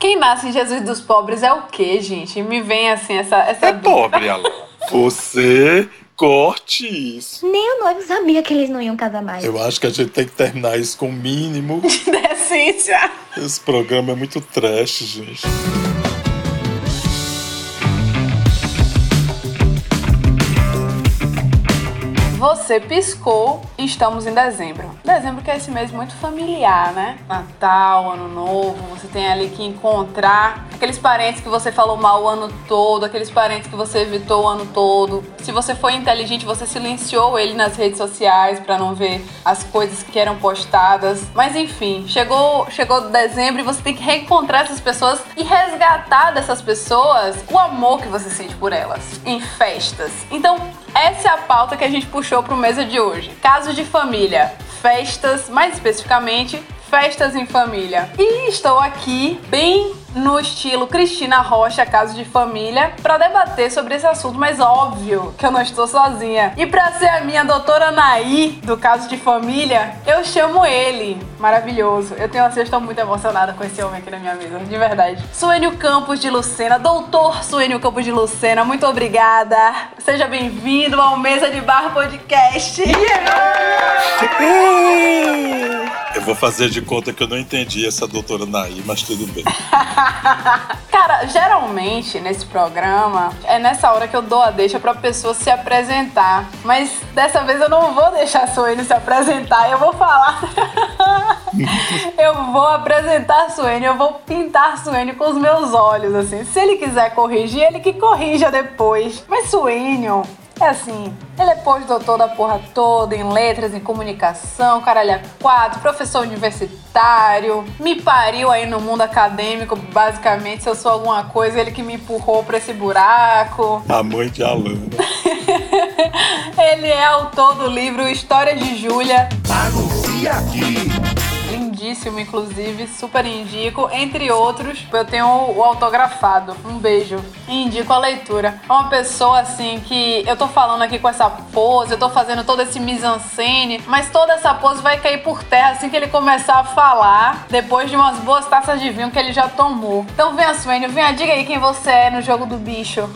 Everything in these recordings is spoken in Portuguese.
Quem nasce em Jesus dos pobres é o quê, gente? Me vem assim essa. essa é pobre, Alan. Você corte isso. Nem o noivo sabia que eles não iam casar mais. Eu acho que a gente tem que terminar isso com o mínimo. De decência. Esse programa é muito trash, gente. Você piscou e estamos em dezembro. Dezembro que é esse mês muito familiar, né? Natal, Ano Novo, você tem ali que encontrar aqueles parentes que você falou mal o ano todo, aqueles parentes que você evitou o ano todo. Se você foi inteligente, você silenciou ele nas redes sociais para não ver as coisas que eram postadas. Mas enfim, chegou, chegou dezembro e você tem que reencontrar essas pessoas e resgatar dessas pessoas o amor que você sente por elas em festas. Então, essa é a pauta que a gente puxou para o mesa de hoje. Casos de família, festas, mais especificamente, festas em família. E estou aqui bem no estilo Cristina Rocha, caso de família, para debater sobre esse assunto, mas óbvio que eu não estou sozinha. E para ser a minha doutora Naí do caso de família, eu chamo ele. Maravilhoso. Eu tenho uma estou muito emocionada com esse homem aqui na minha mesa, de verdade. Suênio Campos de Lucena, doutor Suênio Campos de Lucena, muito obrigada. Seja bem-vindo ao Mesa de Bar Podcast. Eu vou fazer de conta que eu não entendi essa doutora Naí, mas tudo bem. Cara, geralmente nesse programa é nessa hora que eu dou a deixa pra pessoa se apresentar. Mas dessa vez eu não vou deixar a Suene se apresentar, eu vou falar. eu vou apresentar a Suene, eu vou pintar a Suene com os meus olhos, assim. Se ele quiser corrigir, ele que corrija depois. Mas Suene, é assim, ele é pós-doutor da porra toda, em letras, em comunicação, caralho a quatro, professor universitário, me pariu aí no mundo acadêmico, basicamente, se eu sou alguma coisa, ele que me empurrou pra esse buraco. A mãe de Alana. ele é autor do livro História de Júlia. Anuncia aqui! Lindíssimo, inclusive, super indico. Entre outros, eu tenho o autografado. Um beijo. E indico a leitura. É uma pessoa assim que eu tô falando aqui com essa pose, eu tô fazendo todo esse mise-en-scène, mas toda essa pose vai cair por terra assim que ele começar a falar, depois de umas boas taças de vinho que ele já tomou. Então venha, Suênio, venha, diga aí quem você é no jogo do bicho.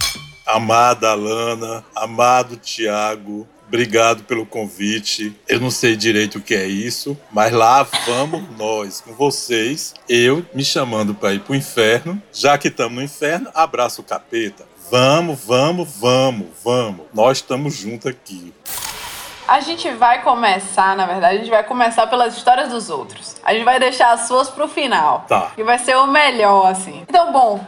Amada Alana, amado Tiago, Obrigado pelo convite. Eu não sei direito o que é isso, mas lá vamos nós com vocês. Eu me chamando para ir pro inferno. Já que estamos no inferno, abraço o capeta. Vamos, vamos, vamos, vamos. Nós estamos juntos aqui. A gente vai começar, na verdade, a gente vai começar pelas histórias dos outros. A gente vai deixar as suas pro final. Tá. Que vai ser o melhor, assim. Então, bom,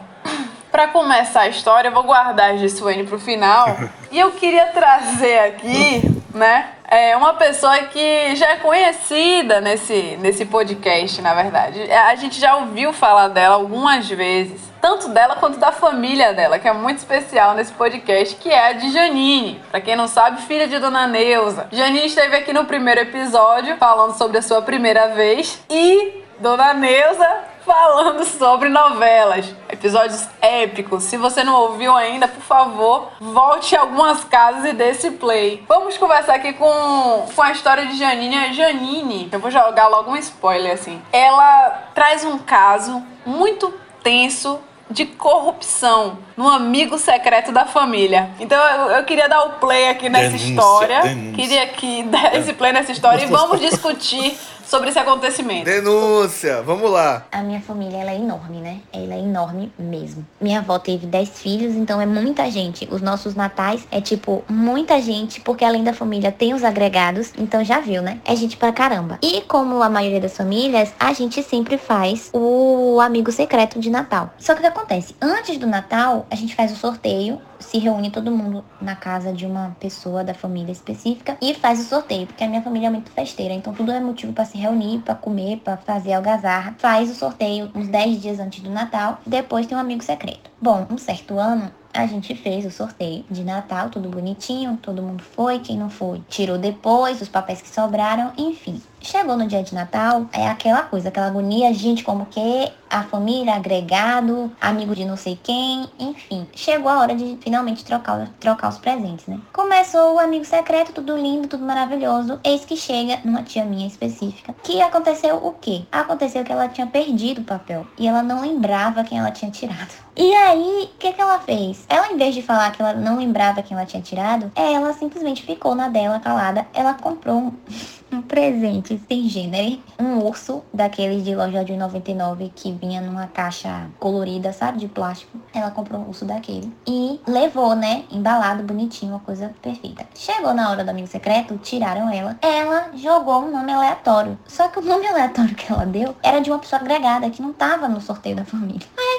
para começar a história, eu vou guardar a Suene pro final. e eu queria trazer aqui, né, é uma pessoa que já é conhecida nesse, nesse podcast, na verdade. É, a gente já ouviu falar dela algumas vezes. Tanto dela quanto da família dela, que é muito especial nesse podcast, que é a de Janine. Pra quem não sabe, filha de Dona Neuza. Janine esteve aqui no primeiro episódio falando sobre a sua primeira vez. E Dona Neuza falando sobre novelas. Episódios épicos. Se você não ouviu ainda, por favor, volte algumas casas e dê esse play. Vamos conversar aqui com, com a história de Janine. A Janine, eu vou jogar logo um spoiler assim. Ela traz um caso muito tenso de corrupção no amigo secreto da família. Então eu, eu queria dar o play aqui nessa denúncia, história. Denúncia. Queria que dar esse play nessa história e vamos discutir sobre esse acontecimento. Denúncia, vamos lá. A minha família ela é enorme, né? Ela é enorme mesmo. Minha avó teve 10 filhos, então é muita gente. Os nossos natais é tipo muita gente, porque além da família tem os agregados, então já viu, né? É gente pra caramba. E como a maioria das famílias, a gente sempre faz o amigo secreto de Natal. Só que o que acontece? Antes do Natal, a gente faz o sorteio se reúne todo mundo na casa de uma pessoa da família específica e faz o sorteio, porque a minha família é muito festeira, então tudo é motivo para se reunir, para comer, para fazer algazarra. Faz o sorteio uns 10 dias antes do Natal, depois tem um amigo secreto. Bom, um certo ano a gente fez o sorteio de Natal, tudo bonitinho, todo mundo foi, quem não foi tirou depois, os papéis que sobraram, enfim. Chegou no dia de Natal, é aquela coisa, aquela agonia, gente como que a família, agregado, amigo de não sei quem, enfim. Chegou a hora de finalmente trocar, trocar os presentes, né? Começou o amigo secreto, tudo lindo, tudo maravilhoso. Eis que chega numa tia minha específica. Que aconteceu o quê? Aconteceu que ela tinha perdido o papel e ela não lembrava quem ela tinha tirado. E aí, o que, que ela fez? Ela, em vez de falar que ela não lembrava quem ela tinha tirado, ela simplesmente ficou na dela calada. Ela comprou um, um presente sem gênero, um urso daqueles de loja de 99 que vinha numa caixa colorida, sabe, de plástico. Ela comprou um urso daquele e levou, né, embalado, bonitinho, uma coisa perfeita. Chegou na hora do amigo secreto, tiraram ela. Ela jogou um nome aleatório. Só que o nome aleatório que ela deu era de uma pessoa agregada que não tava no sorteio da família. Aí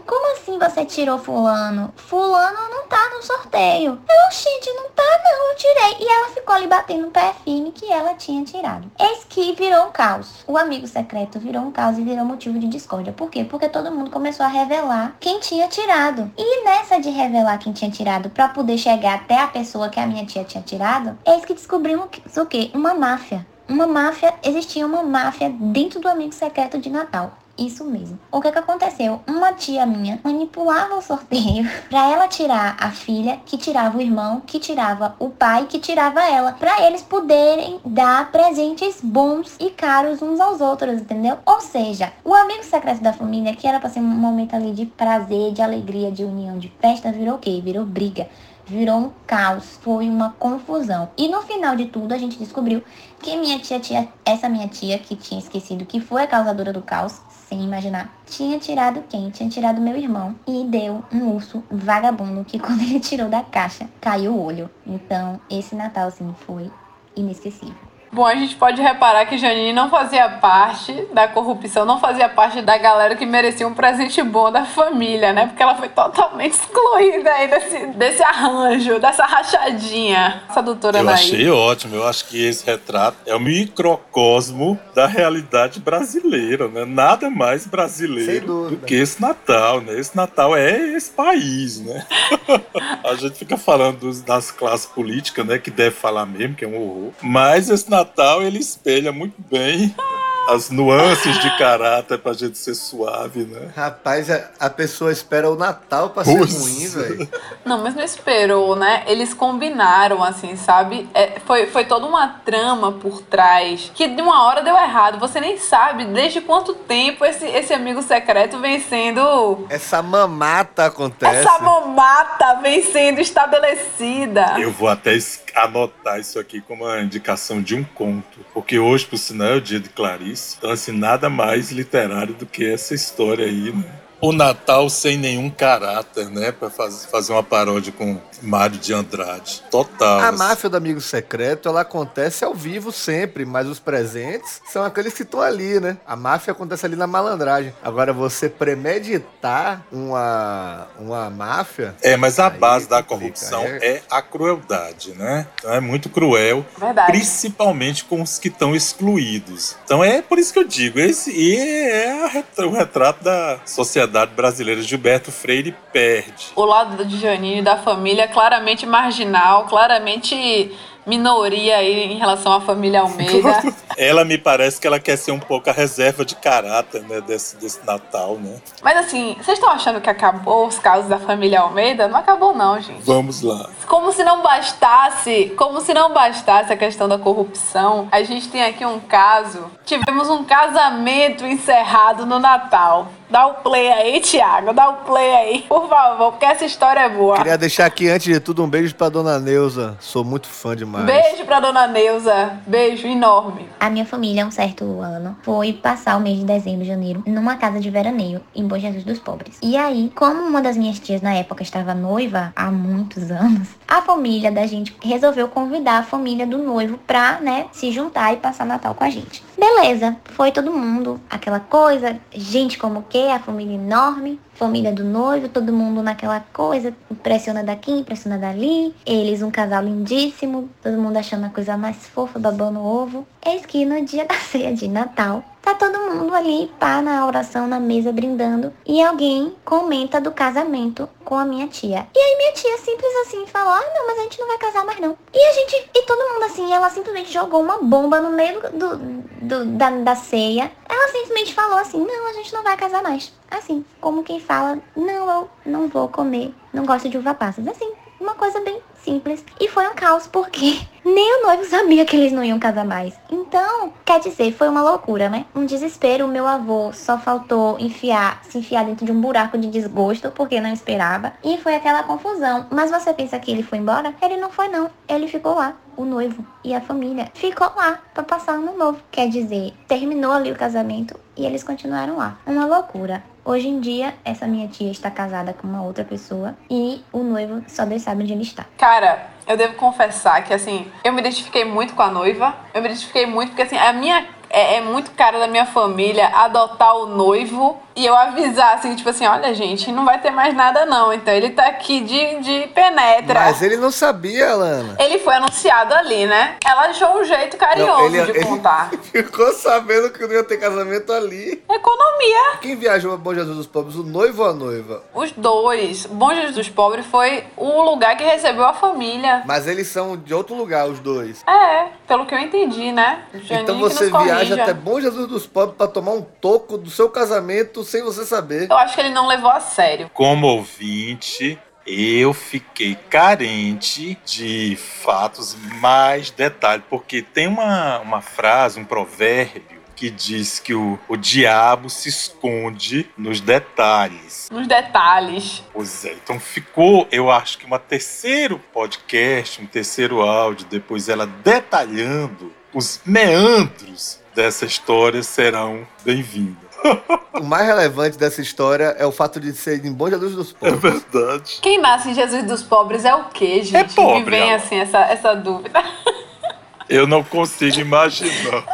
como assim você tirou fulano? Fulano não tá no sorteio. Eu, gente, não tá não, eu tirei. E ela ficou ali batendo o pé firme que ela tinha tirado. Eis que virou um caos. O amigo secreto virou um caos e virou motivo de discórdia. Por quê? Porque todo mundo começou a revelar quem tinha tirado. E nessa de revelar quem tinha tirado para poder chegar até a pessoa que a minha tia tinha tirado, eis que descobrimos o quê? Uma máfia. Uma máfia, existia uma máfia dentro do amigo secreto de Natal. Isso mesmo. O que que aconteceu? Uma tia minha manipulava o sorteio para ela tirar a filha, que tirava o irmão, que tirava o pai, que tirava ela, para eles poderem dar presentes bons e caros uns aos outros, entendeu? Ou seja, o amigo secreto da família, que era para ser um momento ali de prazer, de alegria, de união, de festa, virou o quê? Virou briga virou um caos, foi uma confusão. E no final de tudo a gente descobriu que minha tia tinha, essa minha tia que tinha esquecido que foi a causadora do caos, sem imaginar, tinha tirado quem? Tinha tirado meu irmão e deu um urso vagabundo que quando ele tirou da caixa, caiu o olho. Então, esse Natal, assim, foi inesquecível. Bom, a gente pode reparar que Janine não fazia parte da corrupção, não fazia parte da galera que merecia um presente bom da família, né? Porque ela foi totalmente excluída aí desse, desse arranjo, dessa rachadinha. Essa doutora Eu Anaí. achei ótimo. Eu acho que esse retrato é o microcosmo da realidade brasileira, né? Nada mais brasileiro do que esse Natal, né? Esse Natal é esse país, né? A gente fica falando das classes políticas, né? Que deve falar mesmo, que é um horror. Mas esse Natal, ele espelha muito bem as nuances de caráter pra gente ser suave, né? Rapaz, a, a pessoa espera o Natal pra ser ruim, velho. Não, mas não esperou, né? Eles combinaram, assim, sabe? É, foi, foi toda uma trama por trás que de uma hora deu errado. Você nem sabe desde quanto tempo esse, esse amigo secreto vem sendo. Essa mamata acontece. Essa mamata vem sendo estabelecida. Eu vou até anotar isso aqui como uma indicação de um conto. Porque hoje, por sinal, é o dia de Clarice. Então, assim, nada mais literário do que essa história aí, né? O Natal sem nenhum caráter, né? Pra faz- fazer uma paródia com Mário de Andrade. Total. A assim. máfia do amigo secreto, ela acontece ao vivo sempre, mas os presentes são aqueles que estão ali, né? A máfia acontece ali na malandragem. Agora, você premeditar uma, uma máfia... É, mas a base da corrupção é. é a crueldade, né? Então é muito cruel, Verdade. principalmente com os que estão excluídos. Então é por isso que eu digo, esse e é a o retrato da sociedade brasileira. Gilberto Freire perde. O lado de Janine da família é claramente marginal, claramente minoria aí em relação à família Almeida. Ela me parece que ela quer ser um pouco a reserva de caráter, né, desse, desse Natal, né? Mas assim, vocês estão achando que acabou os casos da família Almeida? Não acabou não, gente. Vamos lá. Como se não bastasse, como se não bastasse a questão da corrupção, a gente tem aqui um caso. Tivemos um casamento encerrado no Natal. Dá o play aí, Thiago, dá o play aí, por favor, porque essa história é boa. Queria deixar aqui, antes de tudo, um beijo pra dona Neuza. Sou muito fã demais. Beijo pra dona Neuza, beijo enorme. A minha família, um certo ano, foi passar o mês de dezembro, janeiro, numa casa de veraneio, em Bom Jesus dos Pobres. E aí, como uma das minhas tias na época estava noiva há muitos anos, a família da gente resolveu convidar a família do noivo pra, né, se juntar e passar Natal com a gente. Beleza, foi todo mundo, aquela coisa, gente como que, a família enorme, família do noivo, todo mundo naquela coisa, impressiona daqui, impressiona dali. Eles, um casal lindíssimo, todo mundo achando a coisa mais fofa, babando ovo. Eis que no dia da ceia de Natal, tá todo mundo ali, pá, na oração, na mesa, brindando. E alguém comenta do casamento com a minha tia. E aí minha tia simples assim falou, ah não, mas a gente não vai casar mais não. E a gente, e todo mundo assim, ela simplesmente jogou uma bomba no meio do, do da, da ceia. Ela simplesmente falou assim, não, a gente não vai casar mais. Assim, como quem fala, não, eu não vou comer, não gosto de uva passas. Assim, uma coisa bem simples. E foi um caos porque nem o noivo sabia que eles não iam casar mais. Então, quer dizer, foi uma loucura, né? Um desespero. Meu avô só faltou enfiar, se enfiar dentro de um buraco de desgosto porque não esperava. E foi aquela confusão. Mas você pensa que ele foi embora? Ele não foi não. Ele ficou lá. O noivo e a família ficou lá para passar ano novo. Quer dizer, terminou ali o casamento e eles continuaram lá. Uma loucura. Hoje em dia, essa minha tia está casada com uma outra pessoa e o noivo só Deus sabe onde ele está. Cara, eu devo confessar que, assim, eu me identifiquei muito com a noiva. Eu me identifiquei muito porque, assim, a minha é, é, muito cara da minha família adotar o noivo e eu avisar assim, tipo assim, olha, gente, não vai ter mais nada não. Então ele tá aqui de, de penetra. Mas ele não sabia, Lana. Ele foi anunciado ali, né? Ela achou um jeito carinhoso não, ele, de contar. ficou sabendo que não ia ter casamento ali. Economia. Quem viajou a Bom Jesus dos Pobres, o noivo ou a noiva? Os dois. Bom Jesus dos Pobres foi o lugar que recebeu a família. Mas eles são de outro lugar, os dois. É, pelo que eu entendi, né? Janine então você viaja até Bom Jesus dos Pobres para tomar um toco do seu casamento sem você saber. Eu acho que ele não levou a sério. Como ouvinte, eu fiquei carente de fatos mais detalhes, porque tem uma, uma frase, um provérbio que diz que o, o diabo se esconde nos detalhes. Nos detalhes. Pois é, então ficou, eu acho que um terceiro podcast, um terceiro áudio, depois ela detalhando os meandros dessa história serão bem-vindos o mais relevante dessa história é o fato de ser em Bom Jesus dos Pobres. É verdade. Quem nasce em Jesus dos Pobres é o quê, gente? É pobre. Me vem assim essa, essa dúvida. Eu não consigo imaginar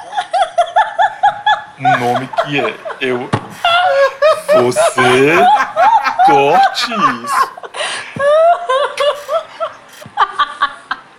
um nome que é. Eu. Você corte isso.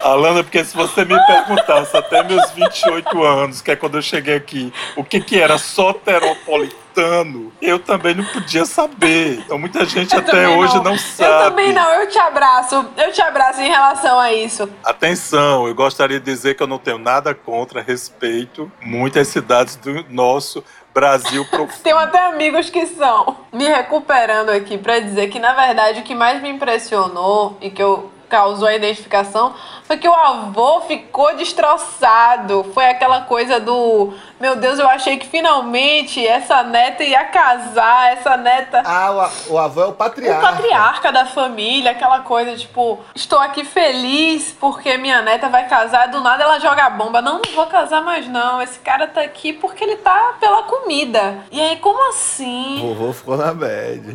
Alana, porque se você me perguntasse até meus 28 anos, que é quando eu cheguei aqui, o que que era soteropolitano, eu também não podia saber. Então muita gente eu até hoje não. não. sabe. Eu também não, eu te abraço. Eu te abraço em relação a isso. Atenção, eu gostaria de dizer que eu não tenho nada contra, respeito muitas cidades do nosso Brasil profundo. Tenho até amigos que são. Me recuperando aqui para dizer que, na verdade, o que mais me impressionou e que eu causou a identificação foi que o avô ficou destroçado. Foi aquela coisa do meu Deus, eu achei que finalmente essa neta ia casar, essa neta. Ah, o, o avô é o patriarca. O patriarca da família, aquela coisa tipo, estou aqui feliz porque minha neta vai casar, do nada ela joga a bomba. Não, não vou casar mais não. Esse cara tá aqui porque ele tá pela comida. E aí, como assim? Vovô ficou na bad.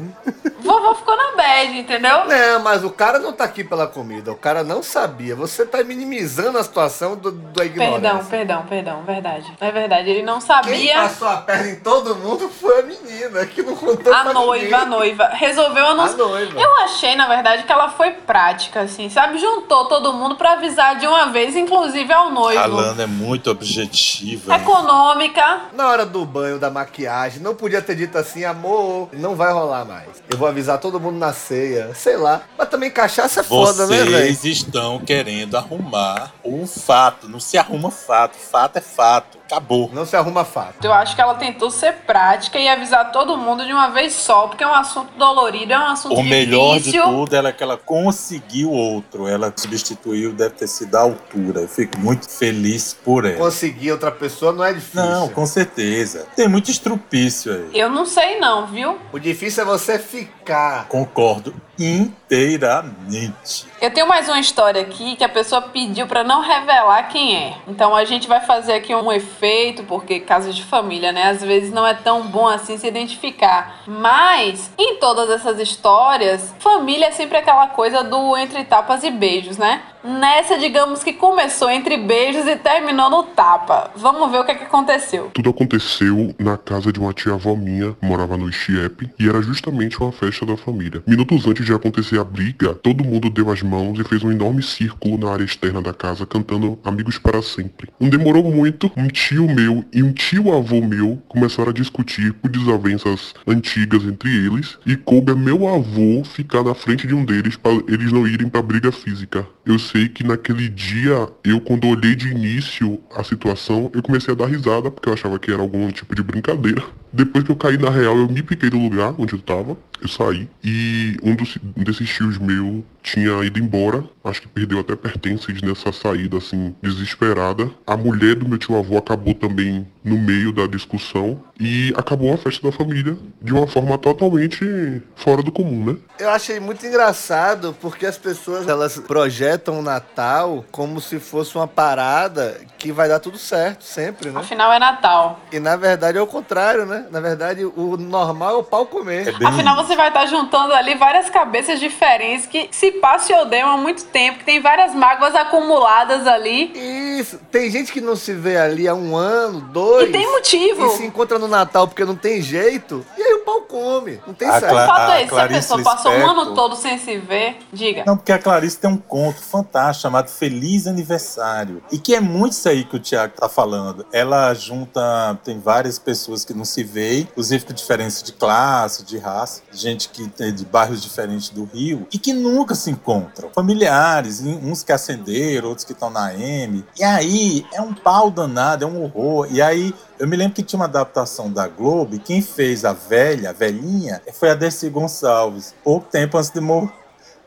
Vovô ficou na bad, entendeu? Não, mas o cara não tá aqui pela comida. O cara não sabia. Você tá minimizando a situação do, do ignorância. Perdão, perdão, perdão. Verdade. É verdade. Ele não sabia. Quem passou a perna em todo mundo foi a menina, que não contou A noiva, ninguém. a noiva. Resolveu anunciar. A noiva. Eu achei, na verdade, que ela foi prática, assim, sabe? Juntou todo mundo para avisar de uma vez, inclusive ao noivo. A Lana é muito objetiva. Econômica. Na hora do banho, da maquiagem, não podia ter dito assim, amor, não vai rolar mais. Eu vou avisar todo mundo na ceia, sei lá. Mas também cachaça é foda, Vocês né, velho? Vocês estão querendo arrumar um fato. Não se arruma fato. Fato é fato. Acabou. Não se arruma fato. Eu acho que ela tentou ser prática e avisar todo mundo de uma vez só, porque é um assunto dolorido, é um assunto o difícil. O melhor de tudo é que ela conseguiu outro. Ela substituiu, deve ter sido a altura. Eu fico muito feliz por ela. Conseguir outra pessoa não é difícil. Não, com certeza. Tem muito estrupício aí. Eu não sei não, viu? O difícil é você ficar. Concordo inteiramente. Eu tenho mais uma história aqui que a pessoa pediu para não revelar quem é. Então a gente vai fazer aqui um efeito, porque casos de família, né? Às vezes não é tão bom assim se identificar. Mas em todas essas histórias, família é sempre aquela coisa do entre tapas e beijos, né? Nessa, digamos que começou entre beijos e terminou no tapa. Vamos ver o que, é que aconteceu. Tudo aconteceu na casa de uma tia-avó minha, morava no Ixiepe, e era justamente uma festa da família. Minutos antes de acontecer a briga, todo mundo deu as mãos e fez um enorme círculo na área externa da casa, cantando Amigos para Sempre. Não demorou muito, um tio meu e um tio-avô meu começaram a discutir por desavenças antigas entre eles, e coube a meu avô ficar na frente de um deles para eles não irem pra briga física. Eu sei que naquele dia, eu quando olhei de início a situação, eu comecei a dar risada, porque eu achava que era algum tipo de brincadeira. Depois que eu caí na real, eu me piquei do lugar onde eu tava, eu saí, e um dos, desses tios meu tinha ido embora, acho que perdeu até pertences nessa saída, assim, desesperada. A mulher do meu tio-avô acabou também no meio da discussão e acabou a festa da família de uma forma totalmente fora do comum, né? Eu achei muito engraçado porque as pessoas elas projetam o Natal como se fosse uma parada que vai dar tudo certo sempre, né? Afinal é Natal. E na verdade é o contrário, né? Na verdade o normal é o pau comer. É bem Afinal, você vai estar juntando ali várias cabeças diferentes que se passam e odeiam há muito tempo, que tem várias mágoas acumuladas ali. Isso. Tem gente que não se vê ali há um ano, dois. E tem motivo. E se encontra no Natal porque não tem jeito. E come. Não tem A certo. O Cla- fato é esse, se a Clarice pessoa passou um ano todo sem se ver, diga. Não, porque a Clarice tem um conto fantástico chamado Feliz Aniversário. E que é muito isso aí que o Tiago tá falando. Ela junta, tem várias pessoas que não se veem, inclusive com diferença de classe, de raça, gente que tem de bairros diferentes do Rio, e que nunca se encontram. Familiares, uns que acenderam, outros que estão na M. E aí é um pau danado, é um horror. E aí eu me lembro que tinha uma adaptação da Globo e quem fez a velha, a velhinha, foi a Dercy Gonçalves, pouco tempo antes de morrer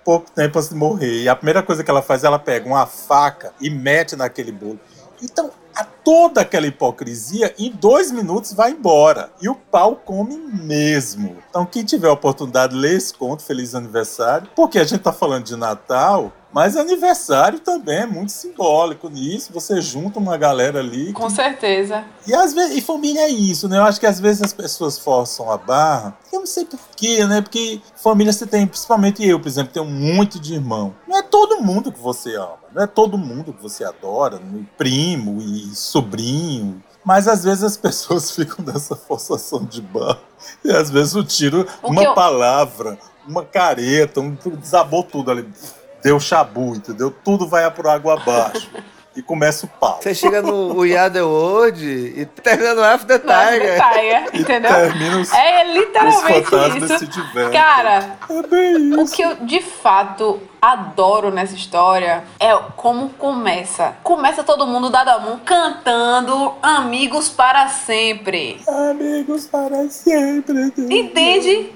pouco tempo antes de morrer. E a primeira coisa que ela faz, ela pega uma faca e mete naquele bolo. Então, a toda aquela hipocrisia, em dois minutos vai embora. E o pau come mesmo. Então, quem tiver a oportunidade, lê esse conto, Feliz Aniversário. Porque a gente tá falando de Natal, mas aniversário também é muito simbólico nisso. Você junta uma galera ali. Com certeza. E às vezes, e família é isso, né? Eu acho que às vezes as pessoas forçam a barra. Eu não sei porquê, né? Porque família você tem, principalmente eu, por exemplo, tenho muito de irmão. Não é todo mundo que você ama, não é todo mundo que você adora, né? primo e sobrinho. Mas às vezes as pessoas ficam dessa forçação de barra. E às vezes o tiro, O que uma eu- palavra, uma careta, um, desabou tudo ali. Deu chabu, entendeu? Tudo vai por água abaixo. e começa o pau. Você chega no The World e termina no After Não é Tiger. Tiger, E entendeu? termina os, É os literalmente isso. se divertem. Cara, É bem O isso. que eu de fato adoro nessa história é como começa. Começa todo mundo dado a mão cantando Amigos para Sempre. Amigos para sempre. Entende?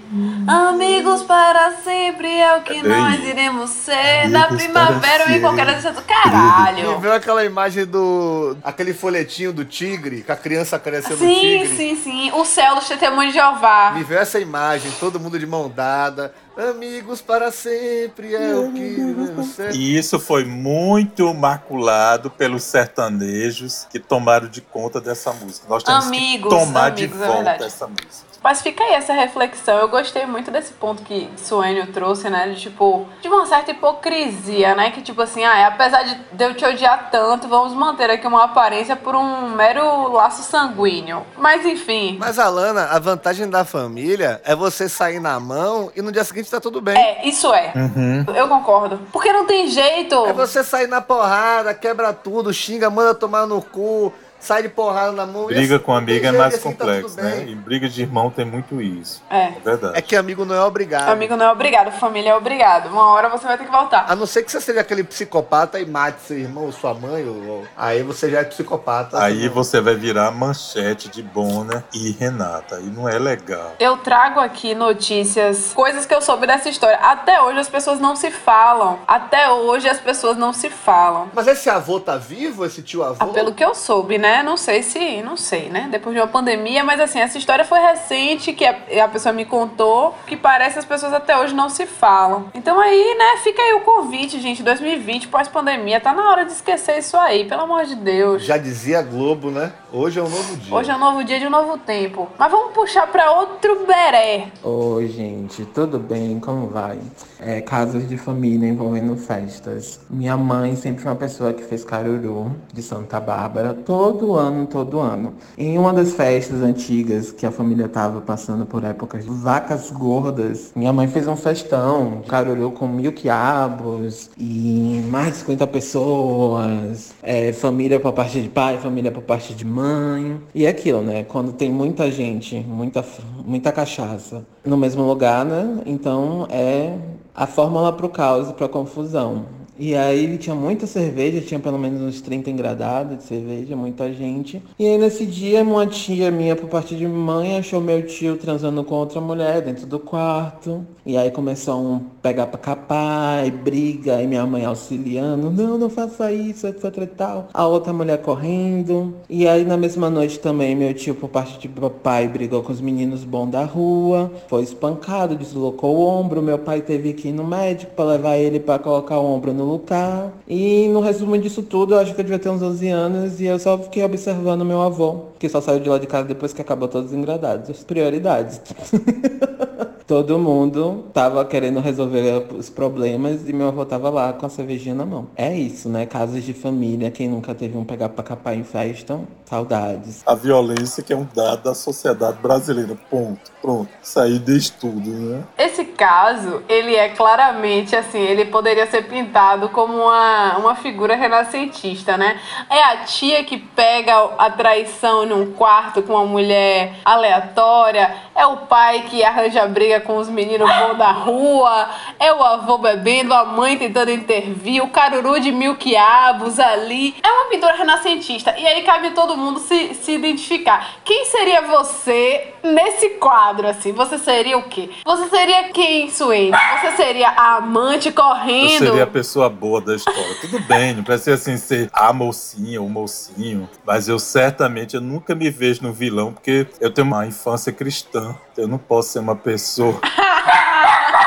Amigos para sempre é o que bem nós iremos ser na primavera ou em qualquer dessas. Caralho! viu aquela imagem do. aquele folhetinho do tigre, com a criança crescendo no Sim, tigre. sim, sim. O céu do testemunho de Jeová. Me veio essa imagem, todo mundo de mão dada. Amigos para sempre é o que você. E isso foi muito maculado pelos sertanejos que tomaram de conta dessa música. Nós temos Amigos, que tomar amigos, de é volta verdade. essa música. Mas fica aí essa reflexão. Eu gostei muito desse ponto que Suênio trouxe, né? De tipo, de uma certa hipocrisia, né? Que tipo assim, ah, apesar de eu te odiar tanto, vamos manter aqui uma aparência por um mero laço sanguíneo. Mas enfim. Mas, Alana, a vantagem da família é você sair na mão e no dia seguinte tá tudo bem. É, isso é. Uhum. Eu concordo. Porque não tem jeito. É você sair na porrada, quebra tudo, xinga, manda tomar no cu, sai de porrada na mão. Briga assim, com amiga é mais assim tá complexo, tudo né? E briga de irmão tem muito isso. É. É verdade. É que amigo não é obrigado. Amigo não é obrigado, família é obrigado. Uma hora você vai ter que voltar. A não ser que você seja aquele psicopata e mate seu irmão ou sua mãe, ou, aí você já é psicopata. Aí Não. você vai virar manchete de Bona e Renata. E não é legal. Eu trago aqui notícias, coisas que eu soube dessa história. Até hoje as pessoas não se falam. Até hoje as pessoas não se falam. Mas esse avô tá vivo, esse tio avô? Ah, pelo que eu soube, né? Não sei se, não sei, né? Depois de uma pandemia, mas assim, essa história foi recente, que a, a pessoa me contou, que parece que as pessoas até hoje não se falam. Então aí, né, fica aí o convite, gente, 2020, pós-pandemia, tá na hora de esquecer isso aí, pelo amor de Deus. Já dizia Globo, né? Hoje é um novo dia. Hoje é um novo dia de um novo tempo. Mas vamos puxar pra outro beré. Oi, gente, tudo bem? Como vai? É, casos de família envolvendo festas. Minha mãe sempre foi uma pessoa que fez caruru de Santa Bárbara todo todo ano, todo ano. Em uma das festas antigas que a família tava passando por épocas de vacas gordas, minha mãe fez um festão, carolhou com mil quiabos e mais de 50 pessoas, é, família por parte de pai, família por parte de mãe. E é aquilo, né? Quando tem muita gente, muita, muita cachaça no mesmo lugar, né? Então é a fórmula para o caos e para confusão. E aí tinha muita cerveja, tinha pelo menos uns 30 engradados de cerveja, muita gente. E aí nesse dia uma tia minha por parte de mãe achou meu tio transando com outra mulher dentro do quarto. E aí começou um pegar pra capar, e briga, e minha mãe auxiliando, não, não faça isso, etc e tal. A outra mulher correndo. E aí na mesma noite também meu tio por parte de papai brigou com os meninos bons da rua, foi espancado, deslocou o ombro, meu pai teve que ir no médico para levar ele para colocar o ombro no lugar. E no resumo disso tudo, eu acho que eu devia ter uns 11 anos e eu só fiquei observando meu avô, que só saiu de lá de casa depois que acabou todos os engradados. Prioridades. Todo mundo tava querendo resolver os problemas e meu avô tava lá com a cervejinha na mão. É isso, né? Casos de família, quem nunca teve um pegar pra capar em festa, saudades. A violência que é um dado da sociedade brasileira. Ponto. Pronto. Isso aí diz tudo, né? Esse caso, ele é claramente assim, ele poderia ser pintado como uma, uma figura renascentista, né? É a tia que pega a traição num quarto com uma mulher aleatória, é o pai que arranja briga com os meninos bons da rua, é o avô bebendo, a mãe tentando intervir, o caruru de mil quiabos ali. É uma pintura renascentista. E aí cabe todo mundo se, se identificar. Quem seria você nesse quadro, assim? Você seria o quê? Você seria quem, Suene? Você seria a amante correndo? Eu seria a pessoa boa da história. Tudo bem, não precisa assim ser a mocinha ou mocinho, mas eu certamente eu nunca me vejo no vilão, porque eu tenho uma infância cristã. Eu não posso ser uma pessoa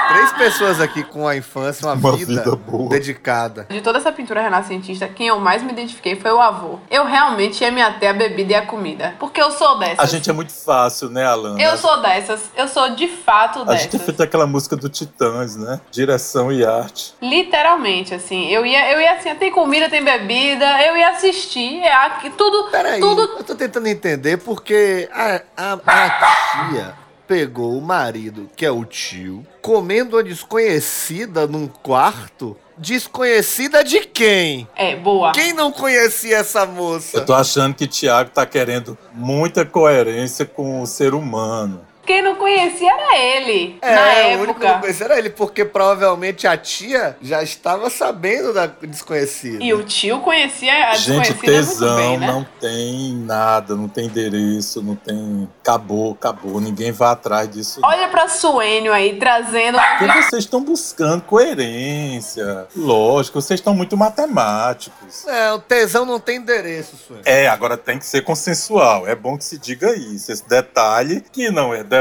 Três pessoas aqui com a infância, uma, Uma vida, vida boa. dedicada. De toda essa pintura renascentista, quem eu mais me identifiquei foi o avô. Eu realmente ia me ater a bebida e a comida. Porque eu sou dessas. A gente é muito fácil, né, Alan? Eu sou dessas. Eu sou de fato A gente dessas. fez aquela música do Titãs, né? Direção e arte. Literalmente, assim. Eu ia, eu ia assim, tem comida, tem bebida, eu ia assistir. É, aqui, tudo. Peraí, tudo. eu tô tentando entender porque a, a, a tia pegou o marido, que é o tio, comendo uma desconhecida num quarto. Desconhecida de quem? É, boa. Quem não conhecia essa moça? Eu tô achando que Thiago tá querendo muita coerência com o ser humano. Quem não conhecia era ele. É, na o único que não época. conhecia era ele, porque provavelmente a tia já estava sabendo da desconhecida. E o tio conhecia a Gente, tesão bem, né? não tem nada, não tem endereço, não tem. Acabou, acabou. Ninguém vai atrás disso. Olha pra Suênio aí, trazendo. Porque vocês estão buscando coerência. Lógico, vocês estão muito matemáticos. É, o tesão não tem endereço, Sueli. É, agora tem que ser consensual. É bom que se diga isso. Esse detalhe, que não é detalhe,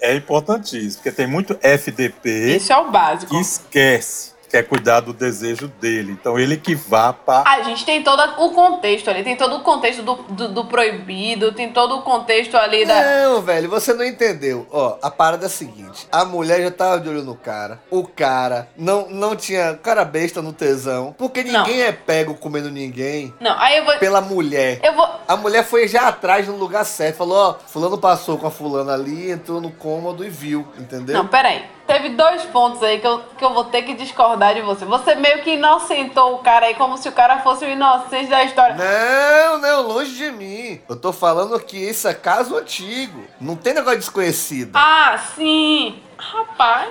é importantíssimo. Porque tem muito FDP Isso é o básico. que esquece, quer cuidar do desejo dele. Então ele que vá para. A gente tem todo o contexto ali, tem todo o contexto do, do, do proibido, tem todo o contexto ali da. Não, velho, você não entendeu. Ó, a parada é a seguinte: a mulher já tava de olho no cara. O cara não, não tinha cara besta no tesão. Porque Não. ninguém é pego comendo ninguém Não, aí eu vou. pela mulher. Eu vou. A mulher foi já atrás no lugar certo. Falou: ó, Fulano passou com a Fulana ali, entrou no cômodo e viu, entendeu? Não, peraí. Teve dois pontos aí que eu, que eu vou ter que discordar de você. Você meio que inocentou o cara aí, como se o cara fosse o inocente da história. Não, não, longe de mim. Eu tô falando que isso é caso antigo. Não tem negócio de desconhecido. Ah, sim. Rapaz.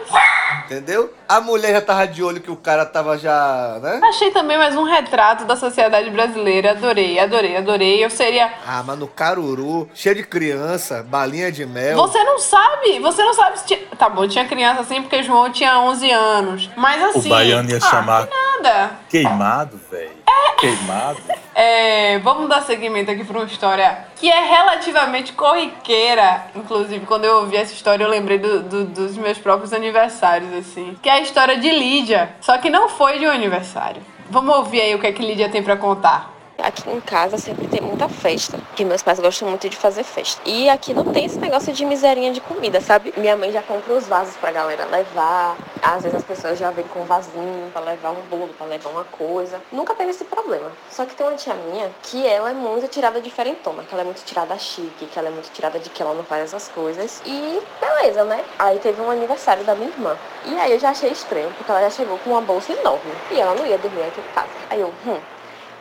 Entendeu? A mulher já tava de olho que o cara tava já, né? Achei também mais um retrato da sociedade brasileira. Adorei, adorei, adorei. Eu seria. Ah, mas no caruru, cheio de criança, balinha de mel. Você não sabe, você não sabe se tinha. Tá bom, tinha criança assim porque João tinha 11 anos. Mas assim. O baiano ia ah, chamar Nada. queimado, velho. Queimado. É, vamos dar seguimento aqui para uma história que é relativamente corriqueira. Inclusive, quando eu ouvi essa história, eu lembrei do- do- dos meus próprios aniversários, assim. Que é a história de Lídia. Só que não foi de um aniversário. Vamos ouvir aí o que é que Lídia tem para contar. Aqui em casa sempre tem muita festa, porque meus pais gostam muito de fazer festa. E aqui não tem esse negócio de miserinha de comida, sabe? Minha mãe já compra os vasos pra galera levar. Às vezes as pessoas já vêm com um vasinho pra levar um bolo, pra levar uma coisa. Nunca teve esse problema. Só que tem uma tia minha que ela é muito tirada diferentona, que ela é muito tirada chique, que ela é muito tirada de que ela não faz essas coisas. E beleza, né? Aí teve um aniversário da minha irmã. E aí eu já achei estranho, porque ela já chegou com uma bolsa enorme. E ela não ia dormir aqui em casa. Aí eu, hum,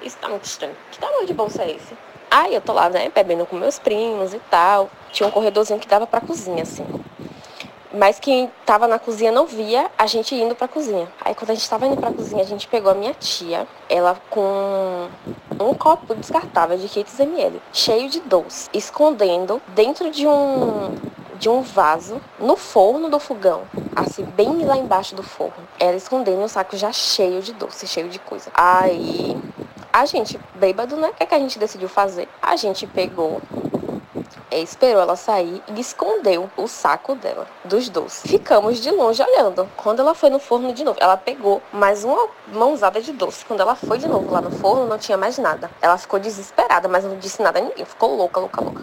isso tá muito estranho. Que tamanho de bolsa é esse? Aí eu tô lá, né, bebendo com meus primos e tal. Tinha um corredorzinho que dava pra cozinha, assim. Mas quem tava na cozinha não via a gente indo pra cozinha. Aí quando a gente tava indo pra cozinha, a gente pegou a minha tia, ela com um copo descartável de 500 ml, cheio de doce, escondendo dentro de um de um vaso no forno do fogão, assim, bem lá embaixo do forno. Ela escondendo um saco já cheio de doce, cheio de coisa. Aí a gente, bêbado, né? O que, é que a gente decidiu fazer? A gente pegou é, esperou ela sair e escondeu o saco dela dos doces. Ficamos de longe olhando. Quando ela foi no forno de novo, ela pegou mais uma mãozada de doce. Quando ela foi de novo lá no forno, não tinha mais nada. Ela ficou desesperada, mas não disse nada a ninguém. Ficou louca, louca, louca.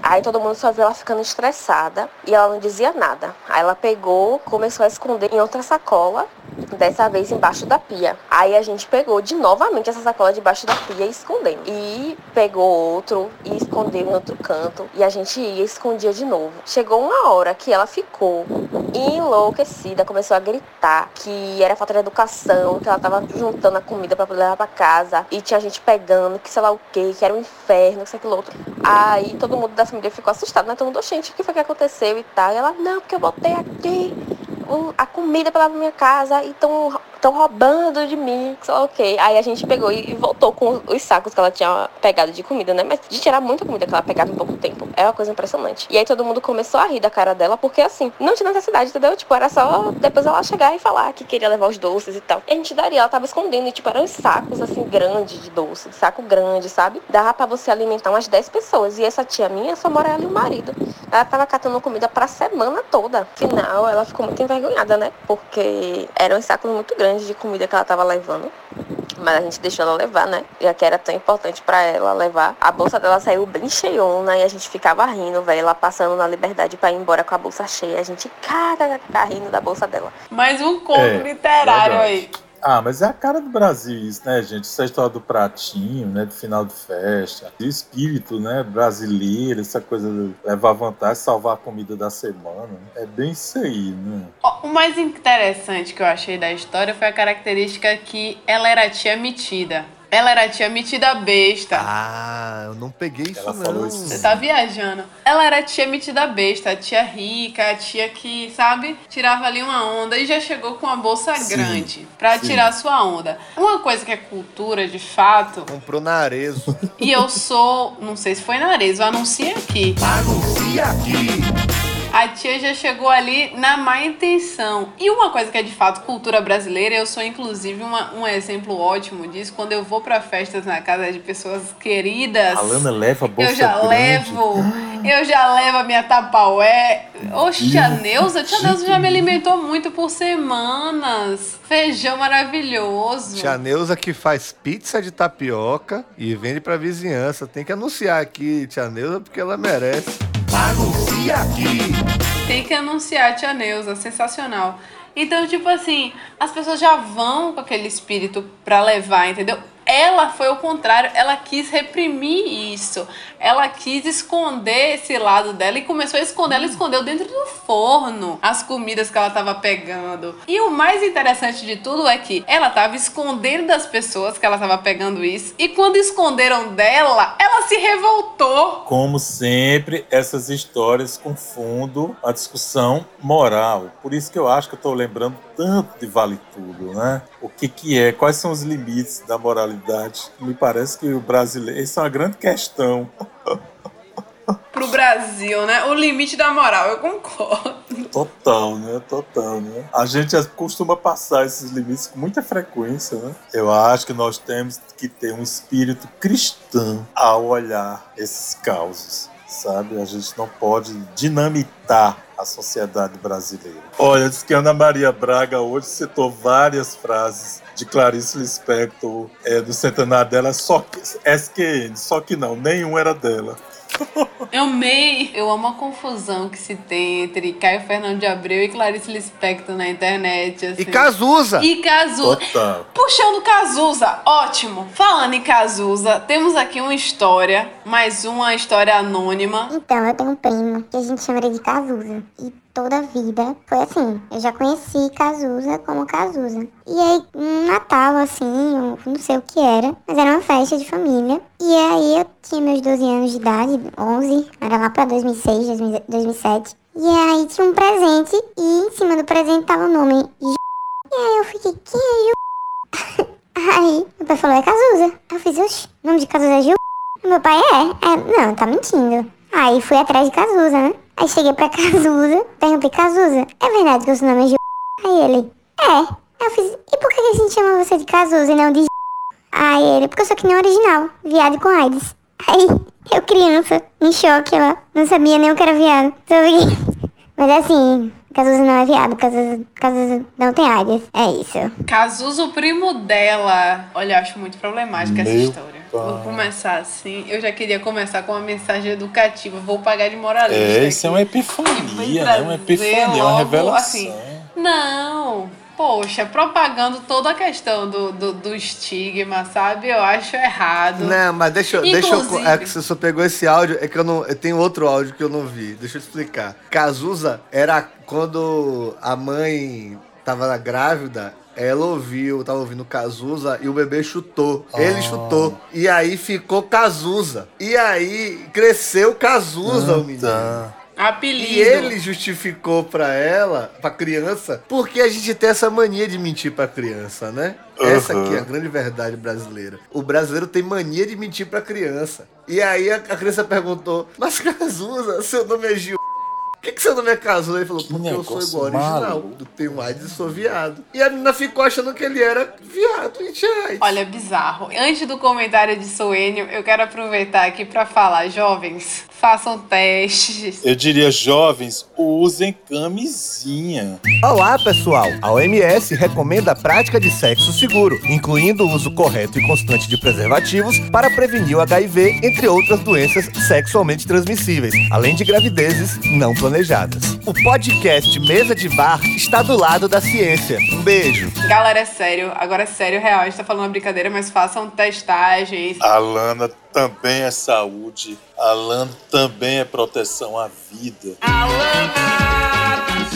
Aí todo mundo só viu ela ficando estressada e ela não dizia nada. Aí ela pegou, começou a esconder em outra sacola, dessa vez embaixo da pia. Aí a gente pegou de novamente essa sacola debaixo da pia e escondendo. E pegou outro e escondeu em outro canto. E a gente ia e escondia de novo. Chegou uma hora que ela ficou enlouquecida, começou a gritar que era falta de educação, que ela tava juntando a comida para levar para casa e tinha gente pegando, que sei lá o que, que era um inferno, que sei aquilo outro. Aí todo mundo da família ficou assustado, né? Todo mundo, gente, o que foi que aconteceu e tal. E ela, não, porque eu botei aqui a comida pra minha casa e estão estão roubando de mim. Ok. Aí a gente pegou e voltou com os sacos que ela tinha pegado de comida, né? Mas de tirar muita comida que ela pegava em pouco tempo. É uma coisa impressionante. E aí todo mundo começou a rir da cara dela, porque assim, não tinha necessidade, entendeu? Tipo, era só depois ela chegar e falar que queria levar os doces e tal. E a gente daria, ela tava escondendo, e tipo, eram sacos assim, grandes de doce, saco grande, sabe? Dava pra você alimentar umas 10 pessoas. E essa tia minha só mora ela e o marido. Ela tava catando comida pra semana toda. Afinal, ela ficou muito envergonhada, né? Porque eram sacos muito grandes de comida que ela tava levando. Mas a gente deixou ela levar, né? Já que era tão importante para ela levar. A bolsa dela saiu bem cheiona e a gente ficava rindo, velho. Ela passando na liberdade para ir embora com a bolsa cheia. A gente, cara, tá rindo da bolsa dela. Mais um conto É, literário verdade. aí. Ah, mas é a cara do Brasil isso, né, gente? Essa história do pratinho, né, do final de festa, do espírito, né, brasileiro, essa coisa de levar vantagem, salvar a comida da semana. É bem isso aí, né? O mais interessante que eu achei da história foi a característica que ela era tia metida. Ela era a tia metida besta. Ah, eu não peguei isso Ela não. falou isso. Você tá viajando. Ela era a tia metida besta, a tia rica, a tia que, sabe, tirava ali uma onda e já chegou com uma bolsa Sim, grande pra sim. tirar sua onda. Uma coisa que é cultura, de fato, Comprou na Arezo. e eu sou, não sei se foi na Arezo, eu anunciei aqui. Anuncia aqui. A tia já chegou ali na má intenção. E uma coisa que é de fato cultura brasileira, eu sou inclusive uma- um exemplo ótimo disso, quando eu vou pra festas na casa de pessoas queridas. A Lana leva a bolsa Eu já grande. levo, eu já levo a minha tapaué. Oxe, a Neuza, a tia Neuza já me alimentou muito por semanas. Feijão maravilhoso. Tia Neuza que faz pizza de tapioca e vende pra vizinhança. Tem que anunciar aqui, Tia Neuza, porque ela merece. Aqui. Tem que anunciar a tia Neuza, sensacional. Então, tipo assim, as pessoas já vão com aquele espírito pra levar, entendeu? Ela foi o contrário, ela quis reprimir isso. Ela quis esconder esse lado dela e começou a esconder. Ela escondeu dentro do forno as comidas que ela tava pegando. E o mais interessante de tudo é que ela tava escondendo das pessoas que ela tava pegando isso. E quando esconderam dela, ela se revoltou. Como sempre, essas histórias confundem a discussão moral. Por isso que eu acho que eu estou lembrando tanto de Vale Tudo, né? O que que é? Quais são os limites da moralidade? Me parece que o brasileiro... Isso é uma grande questão. Pro Brasil, né? O limite da moral, eu concordo. Total, né? Total, né? A gente costuma passar esses limites com muita frequência, né? Eu acho que nós temos que ter um espírito cristão ao olhar esses causos, sabe? A gente não pode dinamitar a sociedade brasileira. Olha, diz que Ana Maria Braga hoje citou várias frases de Clarice Lispector é, do centenário dela, só que SQN, só que não, nenhum era dela. Eu amei. Eu amo a confusão que se tem entre Caio Fernando de Abreu e Clarice Lispector na internet. Assim. E Cazuza. E Cazuza. Total. Puxando Cazuza, ótimo. Falando em Cazuza, temos aqui uma história, mais uma história anônima. Então, eu tenho um primo que a gente chama ele de Cazuza. E toda a vida foi assim. Eu já conheci Cazuza como Cazuza. E aí, um Natal, assim, não sei o que era, mas era uma festa de família. E aí, eu tinha meus 12 anos de idade, 11, era lá pra 2006, 2000 2007. E aí, tinha um presente e em cima do presente tava o nome J. E aí, eu fiquei, quem é Gil? Aí, meu pai falou, é Cazuza. Eu fiz, o nome de Cazuza é Gil? Meu pai, é, é, não, tá mentindo. Aí fui atrás de Cazuza, né? Aí cheguei pra Cazuza, perguntei, Cazuza, é verdade que o seu nome é Gil? Aí ele, é. Aí eu fiz, e por que a gente chama você de Cazuza e não de Gil? Aí ele, porque eu sou que nem o original, viado com AIDS. Aí, eu criança, em choque lá, não sabia nem o que era viado. Só fiquei... Mas assim, Cazuza não é viado, Cazuza, Cazuza não tem AIDS. É isso. Cazuza, o primo dela. Olha, eu acho muito problemática essa Meu história. Vou começar assim. Eu já queria começar com uma mensagem educativa. Vou pagar de moralista. É, isso é uma aqui. epifania, E né? Uma epifania, uma logo, revelação. assim, Não, poxa, propagando toda a questão do, do, do estigma, sabe? Eu acho errado. Não, mas deixa, eu- deixa eu. É que você só pegou esse áudio, é que eu não. Eu tenho outro áudio que eu não vi. Deixa eu explicar. Cazuza era quando a mãe tava na grávida. Ela ouviu, tava ouvindo Cazuza e o bebê chutou. Ele Ah. chutou. E aí ficou Cazuza. E aí cresceu Cazuza, o menino. Tá. Apelido. E ele justificou pra ela, pra criança, porque a gente tem essa mania de mentir pra criança, né? Essa Uhum. aqui é a grande verdade brasileira. O brasileiro tem mania de mentir pra criança. E aí a, a criança perguntou: Mas Cazuza, seu nome é Gil. Por que, que seu nome é Cazuza? Ele falou: Porque eu sou igual ao original. maluco. Eu tenho AIDS e sou viado. E a menina ficou achando que ele era viado e tinha AIDS. Olha, bizarro. Antes do comentário de Soênio, eu quero aproveitar aqui pra falar, jovens, façam testes. Eu diria, jovens, usem camisinha. Olá, pessoal! A OMS recomenda a prática de sexo seguro, incluindo o uso correto e constante de preservativos para prevenir o HIV, entre outras doenças sexualmente transmissíveis, além de gravidezes não planejadas. O podcast Mesa de Bar está do lado da ciência. Um beijo! Galera, é sério. Agora é sério, real. A gente tá falando uma brincadeira, mas façam testagens. A Lana também é saúde. A também é proteção à vida.